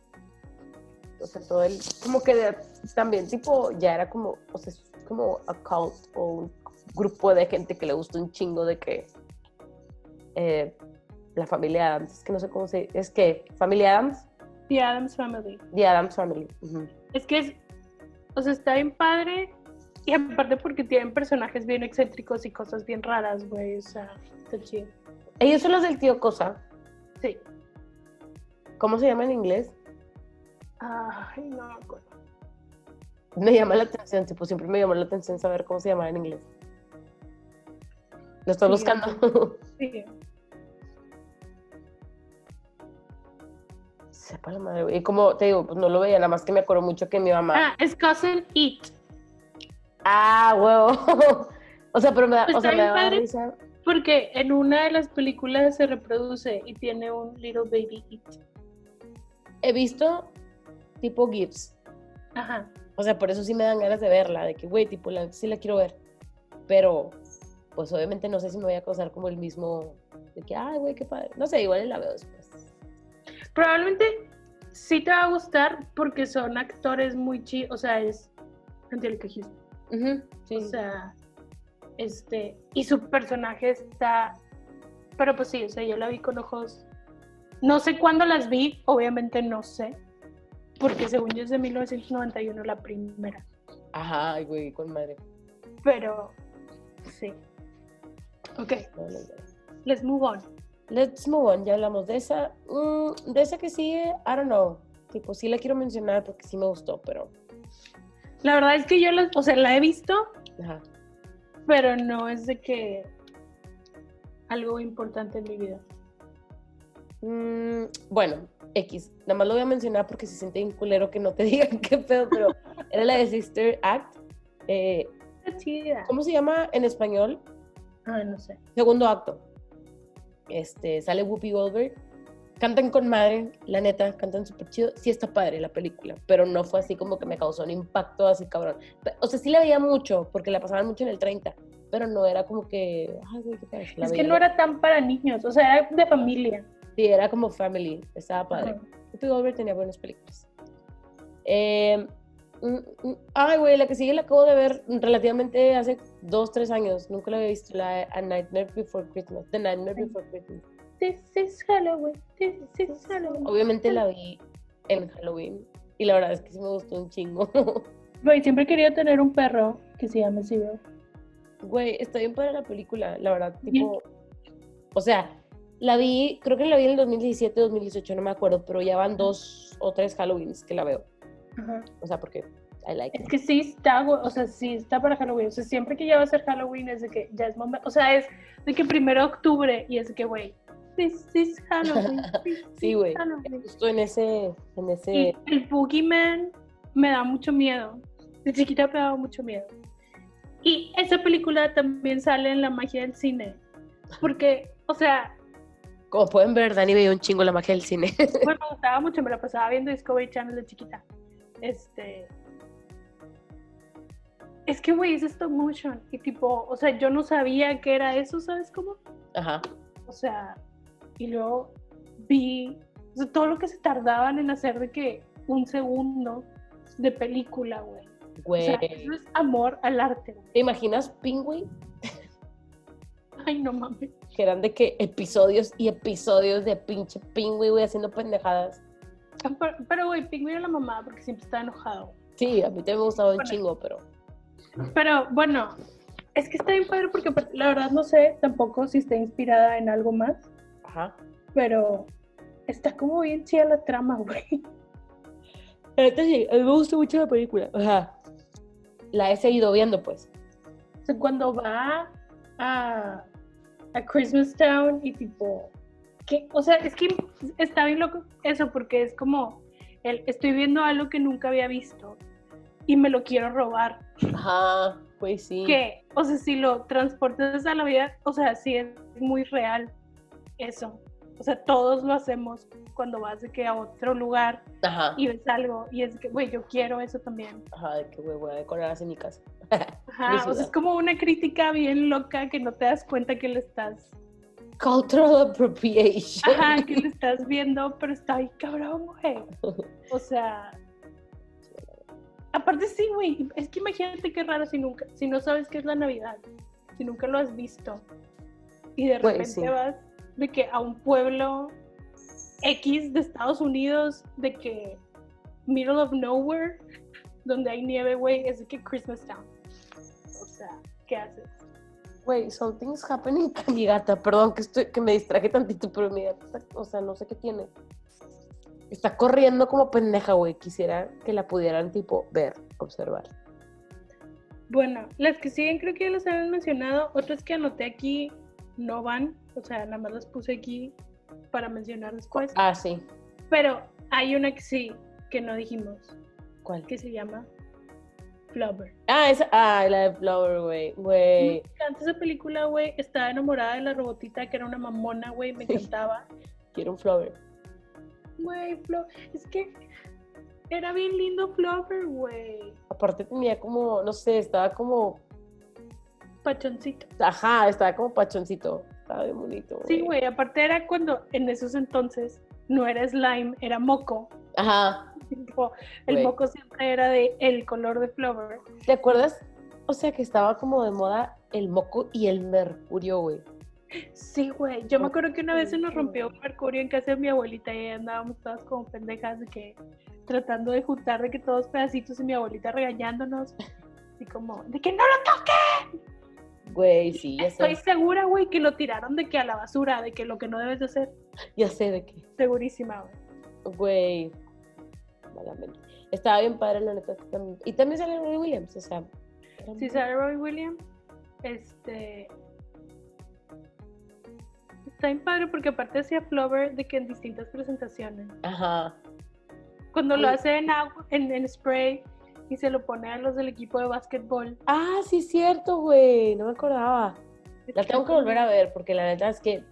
O sea, todo el. Como que también, tipo, ya era como. O sea, es como a cult o un grupo de gente que le gusta un chingo de que. eh, la familia Adams. Es que no sé cómo se. Es que. Familia Adams. The Adams Family. The Adams Family. Es que es, o sea, está bien padre y aparte porque tienen personajes bien excéntricos y cosas bien raras, güey, o sea, está chido. Ellos son los del tío Cosa. Sí. ¿Cómo se llama en inglés? Ay, no me acuerdo. Me llama la atención, tipo, siempre me llamó la atención saber cómo se llama en inglés. Lo estoy Sí, buscando. Sí. [LAUGHS] Sepa la madre. Y como te digo, pues no lo veía, nada más que me acuerdo mucho que mi mamá. Ah, es Cousin It. Ah, huevo. [LAUGHS] o sea, pero me da, o Está sea, me padre. risa. Porque en una de las películas se reproduce y tiene un little baby it. He visto tipo GIFs. Ajá. O sea, por eso sí me dan ganas de verla, de que, güey, tipo, la, sí la quiero ver. Pero, pues obviamente no sé si me voy a causar como el mismo, de que, ay, güey, qué padre. No sé, igual la veo después. Probablemente sí te va a gustar porque son actores muy chidos, o sea, es Angelica Houston. Ujú, sí. O sea, este, y su personaje está, pero pues sí, o sea, yo la vi con ojos, no sé cuándo las vi, obviamente no sé, porque según yo es de 1991 la primera, Ajá, güey, con madre. pero sí. Ok, let's move on. Let's move on, ya hablamos de esa. Mm, de esa que sigue, I don't know. Tipo, sí la quiero mencionar porque sí me gustó, pero. La verdad es que yo la, o sea, la he visto, Ajá. pero no es de que algo importante en mi vida. Mm, bueno, X. Nada más lo voy a mencionar porque se siente bien culero que no te [LAUGHS] digan qué pedo, pero era la de Sister Act. Eh, chida. ¿Cómo se llama en español? Ah, no sé. Segundo acto. Este, sale Whoopi Goldberg. Cantan con madre, la neta, cantan súper chido. Sí está padre la película, pero no fue así como que me causó un impacto así cabrón. O sea, sí la veía mucho, porque la pasaban mucho en el 30, pero no era como que, ay, güey, qué Es que no era tan para niños, o sea, era de familia. Sí, era como family, estaba padre. Whoopi Goldberg tenía buenas películas. Eh, mm, mm, ay, güey, la que sigue la acabo de ver relativamente hace dos, tres años. Nunca la había visto, la A Nightmare Before Christmas. The Nightmare Sí. Before Christmas. This is Halloween. This is Halloween. Obviamente la vi en Halloween y la verdad es que sí me gustó un chingo. [LAUGHS] Güey, siempre quería tener un perro que se llame Zero. Güey, está bien para la película, la verdad, tipo, o sea, la vi, creo que la vi en el 2017, 2018, no me acuerdo, pero ya van dos o tres Halloweens que la veo, Ajá. o sea, porque I like Es it. que sí está, o sea, sí está para Halloween. O sea, siempre que ya va a ser Halloween es de que ya es momento. O sea, es de que primero de octubre y es de que, güey, this is Halloween. [LAUGHS] this Sí, güey, justo en ese, en ese, Y el Boogeyman me da mucho miedo. De chiquita me daba mucho miedo. Y esa película también sale en la magia del cine. Porque, o sea, como pueden ver, Dani veía un chingo la magia del cine. [LAUGHS] bueno, me gustaba mucho, me la pasaba viendo Discovery Channel de chiquita. Este. Es que, güey, es stop motion. Y tipo, o sea, yo no sabía que era eso, ¿sabes cómo? Ajá, O sea, y luego vi o sea, todo lo que se tardaban en hacer de que un segundo de película, güey. O güey. sea, eso es amor al arte, güey. ¿Te imaginas Penguin? Ay, no mames. Que eran de que episodios y episodios de pinche Penguin, güey, haciendo pendejadas. Ah, Pero, güey, Pingüino la mamá porque siempre está enojado. Sí, a mí también me gustaba un Bueno. chingo, pero. Pero bueno, es que está bien padre porque pues, la verdad no sé tampoco si está inspirada en algo más, Ajá. pero está como bien chida la trama, güey. Sí, a mí me gustó mucho la película. Ajá. La he seguido viendo, pues. O sea, cuando va a, a Christmas Town y tipo, que, o sea, es que está bien loco eso porque es como, el, estoy viendo algo que nunca había visto y me lo quiero robar. Ajá, pues sí. Que, o sea, si lo transportas a la vida, o sea, sí es muy real eso. O sea, todos lo hacemos cuando vas de que a otro lugar Ajá. y ves algo y es que, güey, yo quiero eso también. Ajá, de que, güey, voy a decorar así mi casa. Ajá, [LAUGHS] Mi o sea, es como una crítica bien loca que no te das cuenta que le estás, Cultural appropriation. ajá, que le [LAUGHS] estás viendo, pero está ahí cabrón, güey. O sea, aparte sí, güey, es que imagínate qué raro si nunca, si no sabes qué es la Navidad, si nunca lo has visto y de repente sí. vas de que a un pueblo X de Estados Unidos, de que middle of nowhere, donde hay nieve, güey, es de que Christmas Town. O sea, ¿qué haces? Güey, something's happening mi gata. Perdón que, estoy, que me distraje tantito, pero mi gata, está- o sea, no sé qué tiene. Está corriendo como pendeja, güey. Quisiera que la pudieran, tipo, ver, observar. Bueno, las que siguen creo que ya las habían mencionado. Otras que anoté aquí no van. O sea, nada más las puse aquí para mencionar después. Ah, sí. Pero hay una que sí, que no dijimos, ¿Cuál? que se llama Flubber. Ah, esa. Ah, la de Flower, güey. Me encanta esa película, güey. Estaba enamorada de la robotita que era una mamona, güey. Me encantaba. Quiero un Flower. Güey, Flo... Es que era bien lindo Flubber, güey. Aparte tenía como, no sé, estaba como. Pachoncito. Ajá, estaba como pachoncito. Estaba bien bonito. Sí, güey. Aparte era cuando en esos entonces no era slime, era moco. Ajá. Tipo, el Güey. moco siempre era de el color de Flubber. ¿Te acuerdas? O sea, que estaba como de moda el moco y el mercurio, güey. Sí, güey. Yo me acuerdo que una vez se nos rompió un mercurio en casa de mi abuelita y andábamos todas como pendejas de que tratando de juntar de que todos pedacitos y mi abuelita regañándonos. Así como, de que no lo toques. Güey, sí, ya Estoy sé. segura, güey, que lo tiraron de que a la basura, de que lo que no debes de hacer. Ya sé de qué. Segurísima, güey. Güey. Malamente. Estaba bien padre, la neta. Y también sale Robbie Williams, o sea. Sí, muy- sale Robbie Williams. Este. Está bien padre porque aparte hacía Flower de que en distintas presentaciones. Ajá. Cuando lo hace en, agua, en, en spray y se lo pone a los del equipo de básquetbol. Ah, sí, es cierto, güey. No me acordaba. La tengo que volver a ver porque la neta es que.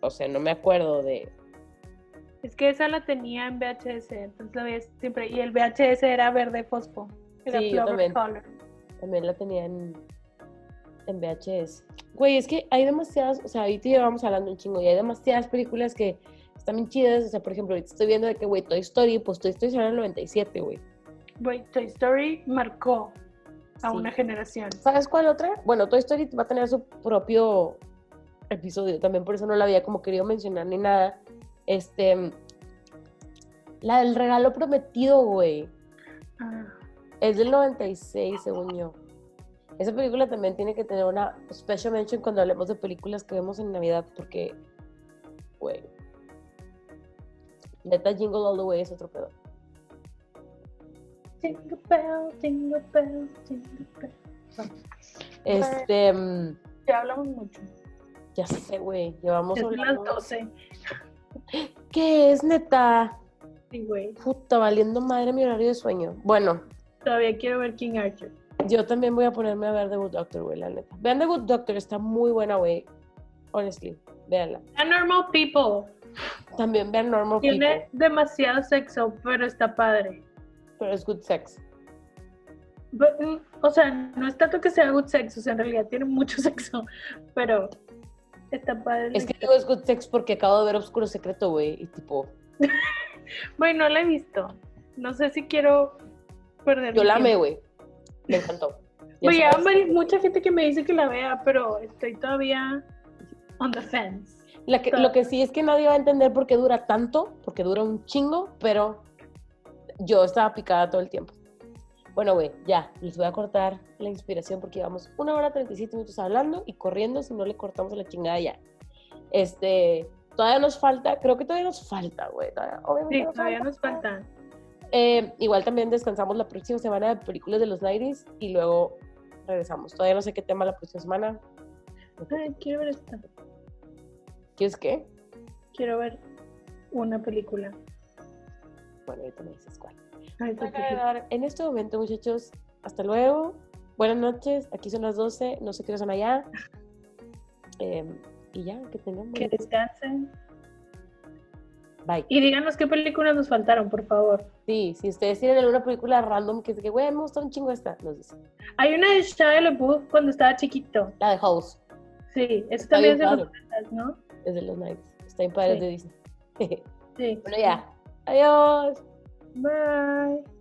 O sea, no me acuerdo de. Es que esa la tenía en VHS, entonces la veía siempre. Y el VHS era verde fosfo. Era Sí, yo también. Color. También la tenía en, en VHS. Güey, es que hay demasiadas, o sea, ahorita llevamos hablando un chingo y hay demasiadas películas que están bien chidas. O sea, por ejemplo, ahorita estoy viendo de que, güey, Toy Story, pues Toy Story salió en el 97, güey. Güey, Toy Story marcó a Sí. una generación. ¿Sabes cuál otra? Bueno, Toy Story va a tener su propio episodio, también por eso no la había como querido mencionar ni nada. Este, la del regalo prometido, güey. Ah, Es del 96, según yo. Esa película también tiene que tener una special mention cuando hablemos de películas que vemos en Navidad, porque, güey. Neta Jingle All the Way es otro pedo. Jingle bell, jingle bell, jingle bell. Este, mm, Ya hablamos mucho. ya sé, güey. Llevamos las hablando- 12. ¿Qué es, neta? Sí, güey. Puta, valiendo madre mi horario de sueño. Bueno, Todavía quiero ver King Arthur. yo también voy a ponerme a ver The Good Doctor, güey, la neta. Vean The Good Doctor, está muy buena, güey. Honestly, véanla. A Normal People. También vean Normal People, Tiene demasiado sexo, pero está padre. Pero es good sex. Mm, o sea, no es tanto que sea good sex, o sea, en realidad tiene mucho [LAUGHS] sexo, pero está padre. Es que digo es good sex porque acabo de ver Oscuro Secreto, güey, y tipo, [LAUGHS] Bueno, no la he visto. No sé si quiero perder yo la amé, güey. Me encantó. [LAUGHS] Ya sabes. hay mucha gente que me dice que la vea, pero estoy todavía on the fence. La que- lo que sí es que nadie va a entender por qué dura tanto, porque dura un chingo, pero yo estaba picada todo el tiempo. Bueno, güey, ya, les voy a cortar la inspiración porque llevamos una hora 37 minutos hablando y corriendo, si no le cortamos a la chingada ya. Este, todavía nos falta, creo que todavía nos falta, güey. obviamente Sí, nos todavía falta. nos faltan. Eh, igual también descansamos la próxima semana de películas de los 90s y luego regresamos. Todavía no sé qué tema la próxima semana. Ay, quiero ver esta. ¿Quieres qué? Quiero ver una película. Bueno, ahorita me dices cuál. Ahorita Voy te a digo. dar En este momento, muchachos, hasta luego. Buenas noches. Aquí son las 12. No sé qué hora son allá. [LAUGHS] Eh, y ya, que tengan Que descansen. Bye. Y díganos qué películas nos faltaron, por favor. Sí, si ustedes tienen alguna película random que es que, güey, me gusta un chingo esta, nos dicen. Hay una de Shia LaBeouf cuando estaba chiquito. La de House, Sí, eso también es de los padre. 90, ¿no? es de los 90 Está bien padre Sí. de Disney. [LAUGHS] Sí. bueno, ya. Adiós. Bye.